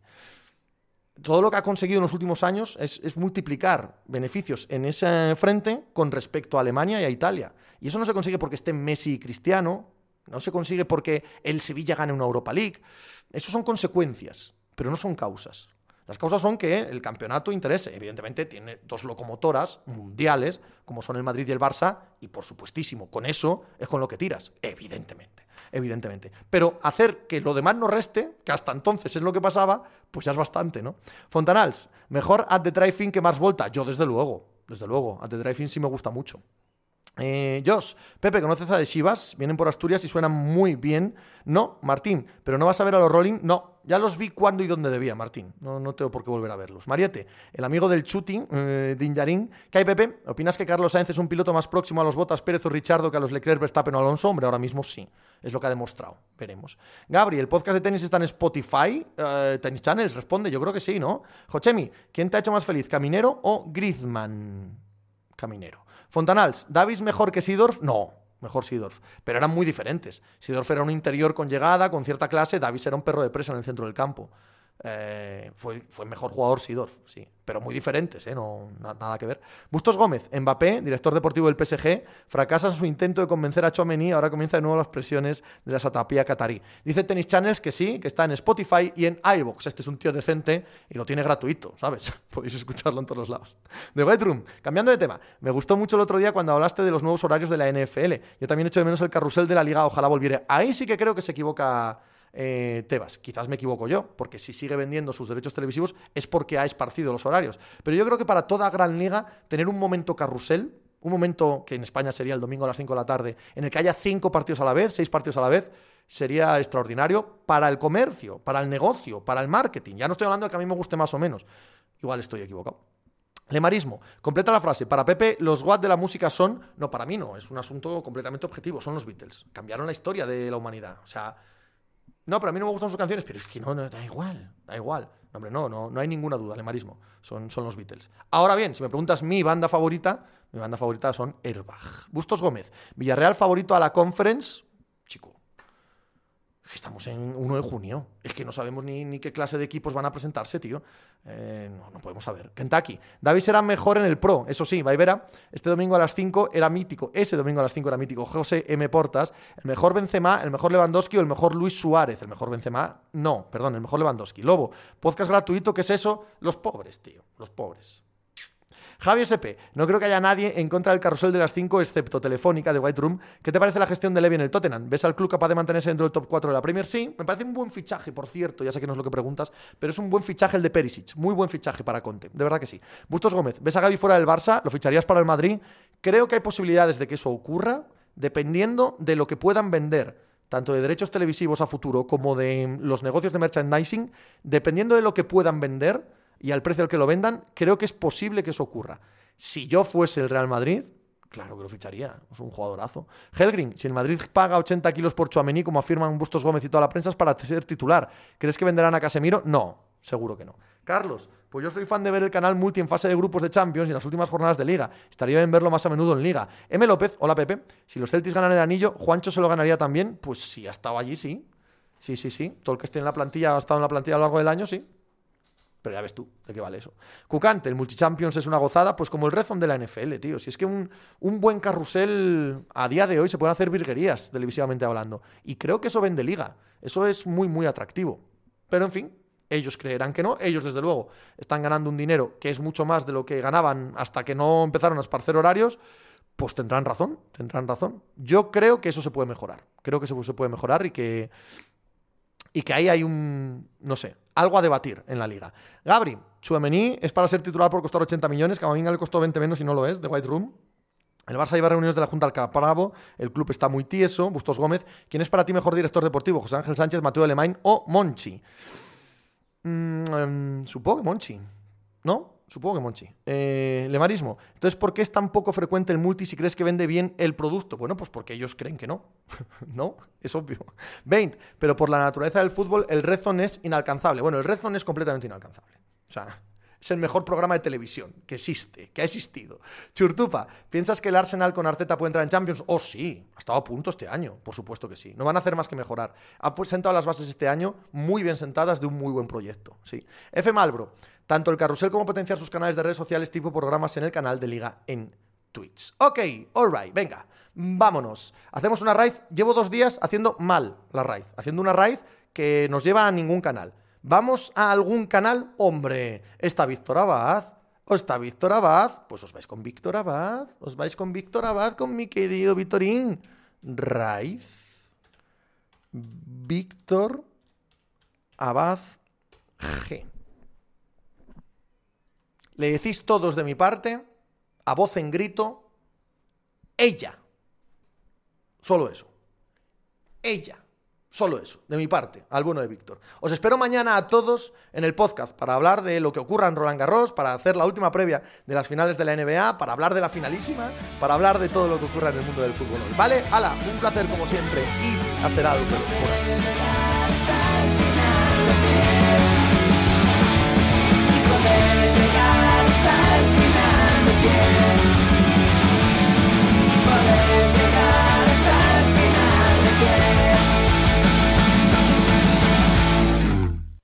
Todo lo que ha conseguido en los últimos años es, multiplicar beneficios en ese frente con respecto a Alemania y a Italia. Y eso no se consigue porque esté Messi y Cristiano, no se consigue porque el Sevilla gane una Europa League. Eso son consecuencias, pero no son causas. Las causas son que el campeonato interese. Evidentemente tiene dos locomotoras mundiales, como son el Madrid y el Barça, y por supuestísimo, con eso es con lo que tiras. Evidentemente, evidentemente. Pero hacer que lo demás no reste, que hasta entonces es lo que pasaba, pues ya es bastante, ¿no? Fontanals, mejor at the drive-in que más Volta. Yo, desde luego, desde luego, at the drive-in sí me gusta mucho. Eh, Josh, Pepe, ¿conoces a de Chivas? Vienen por Asturias y suenan muy bien. No, Martín, pero no vas a ver a los Rolling. No, ya los vi cuando y dónde debía, Martín. No, tengo por qué volver a verlos. Mariette, el amigo del shooting, eh, Dinjarín. ¿Qué hay, Pepe? ¿Opinas que Carlos Sainz es un piloto más próximo a los Botas Pérez o Richardo que a los Leclerc, Verstappen o Alonso? Hombre, ahora mismo sí. Es lo que ha demostrado. Veremos. Gabri, ¿el podcast de tenis está en Spotify? Uh, ¿Tenis Channels? Responde, yo creo que sí, ¿no? Jochemi, ¿quién te ha hecho más feliz, Caminero o Griezmann? Caminero. Fontanals, ¿Davis mejor que Sidorf? No, mejor Sidorf. Pero eran muy diferentes. Sidorf era un interior con llegada, con cierta clase, Davis era un perro de presa en el centro del campo. Eh, fue, fue mejor jugador Sidorf, sí, pero muy diferentes, ¿eh? no, nada que ver. Bustos Gómez, Mbappé, director deportivo del PSG, fracasa en su intento de convencer a Chouameni, ahora comienza de nuevo las presiones de la satapía catarí. Dice Tennis Channels que sí, que está en Spotify y en iVoox. Este es un tío decente y lo tiene gratuito, ¿sabes? Podéis escucharlo en todos los lados. The White cambiando de tema, me gustó mucho el otro día cuando hablaste de los nuevos horarios de la NFL. Yo también echo de menos el carrusel de la liga, ojalá volviera. Ahí sí que creo que se equivoca eh, Tebas. Quizás me equivoco yo, porque si sigue vendiendo sus derechos televisivos es porque ha esparcido los horarios. Pero yo creo que para toda gran liga, tener un momento carrusel, un momento que en España sería el domingo a las 5 de la tarde, en el que haya cinco partidos a la vez, seis partidos a la vez, sería extraordinario para el comercio, para el negocio, para el marketing. Ya no estoy hablando de que a mí me guste más o menos. Igual estoy equivocado. Lemarismo. Completa la frase. Para Pepe, los God de la música son. No, para mí no. Es un asunto completamente objetivo. Son los Beatles. Cambiaron la historia de la humanidad. O sea, no, pero a mí no me gustan sus canciones, pero es que no, da igual, da igual. Hombre, no, no, no hay ninguna duda, lemarismo. Son, son los Beatles. Ahora bien, si me preguntas mi banda favorita, mi banda favorita son Airbag. Bustos Gómez, Villarreal favorito a la conference, Estamos en 1 de junio. Es que no sabemos ni, qué clase de equipos van a presentarse, tío. Eh, no, no podemos saber. Kentucky. David será mejor en el Pro. Eso sí, Vaivera, este domingo a las 5 era mítico. Ese domingo a las 5 era mítico. José M. Portas. El mejor Benzema, el mejor Lewandowski o el mejor Luis Suárez. El mejor Benzema, no, perdón, el mejor Lewandowski. Lobo, podcast gratuito, ¿qué es eso? Los pobres, tío. Los pobres. Javi SP, no creo que haya nadie en contra del carrusel de las 5 excepto Telefónica de White Room. ¿Qué te parece la gestión de Levy en el Tottenham? ¿Ves al club capaz de mantenerse dentro del top 4 de la Premier? Sí, me parece un buen fichaje, por cierto, ya sé que no es lo que preguntas, pero es un buen fichaje el de Perisic, muy buen fichaje para Conte, de verdad que sí. Bustos Gómez, ¿ves a Gaby fuera del Barça? ¿Lo ficharías para el Madrid? Creo que hay posibilidades de que eso ocurra, dependiendo de lo que puedan vender tanto de derechos televisivos a futuro como de los negocios de merchandising, dependiendo de lo que puedan vender, y al precio al que lo vendan, creo que es posible que eso ocurra. Si yo fuese el Real Madrid, claro que lo ficharía. Es un jugadorazo. Helgrin, si el Madrid paga 80 kilos por Chuamení, como afirman Bustos Gómez y toda la prensa, es para ser titular. ¿Crees que venderán a Casemiro? No, seguro que no. Carlos, pues yo soy fan de ver el canal multi en fase de grupos de Champions y en las últimas jornadas de Liga. Estaría bien verlo más a menudo en Liga. M. López, hola Pepe. Si los Celtics ganan el anillo, ¿Juancho se lo ganaría también? Pues si ha estado allí, sí. Sí, sí, sí. Todo el que esté en la plantilla ha estado en la plantilla a lo largo del año, sí. Pero ya ves tú, ¿de qué vale eso? Cucante, el Multichampions es una gozada, pues como el Rezon de la NFL, tío. Si es que un, un, buen carrusel a día de hoy se pueden hacer virguerías, televisivamente hablando. Y creo que eso vende liga. Eso es muy, muy atractivo. Pero en fin, ellos creerán que no. Ellos, desde luego, están ganando un dinero que es mucho más de lo que ganaban hasta que no empezaron a esparcer horarios. Pues tendrán razón, tendrán razón. Yo creo que eso se puede mejorar. Creo que eso se puede mejorar y que, y que ahí hay un, no sé, algo a debatir en la liga. Gabri, Chuemení es para ser titular por costar 80 millones, Camavinga le costó 20 menos y no lo es, de White Room. El Barça lleva reuniones de la Junta al Capravo, el club está muy tieso, Bustos Gómez. ¿Quién es para ti mejor director deportivo? José Ángel Sánchez, Mateo Alemán o Monchi? Mm, em, supongo que Monchi, ¿no? Supongo que Monchi. Eh, lemarismo. Entonces, ¿por qué es tan poco frecuente el multi si crees que vende bien el producto? Bueno, pues porque ellos creen que no. no, es obvio. 20. Pero por la naturaleza del fútbol, el Red es inalcanzable. Bueno, el Red es completamente inalcanzable. O sea, es el mejor programa de televisión que existe, que ha existido. Churtupa, ¿piensas que el Arsenal con Arteta puede entrar en Champions? Oh, sí, ha estado a punto este año, por supuesto que sí. No van a hacer más que mejorar. Ha sentado las bases este año muy bien sentadas de un muy buen proyecto, sí. F. Malbro, tanto el carrusel como potenciar sus canales de redes sociales tipo programas en el canal de Liga en Twitch. Ok, alright, venga, vámonos. Hacemos una raid. Llevo dos días haciendo mal la raid, haciendo una raid que nos lleva a ningún canal. ¿Vamos a algún canal? Hombre, está Víctor Abad. ¿O está Víctor Abad? Pues os vais con Víctor Abad. Os vais con Víctor Abad, con mi querido Víctorín. Raid. Víctor Abad G. Le decís todos de mi parte, a voz en grito, ella. Solo eso. Ella. Solo eso, de mi parte, al bueno de Víctor. Os espero mañana a todos en el podcast para hablar de lo que ocurra en Roland Garros, para hacer la última previa de las finales de la NBA, para hablar de la finalísima, para hablar de todo lo que ocurra en el mundo del fútbol hoy. ¿Vale? Ala, un placer como siempre y hacer algo. Por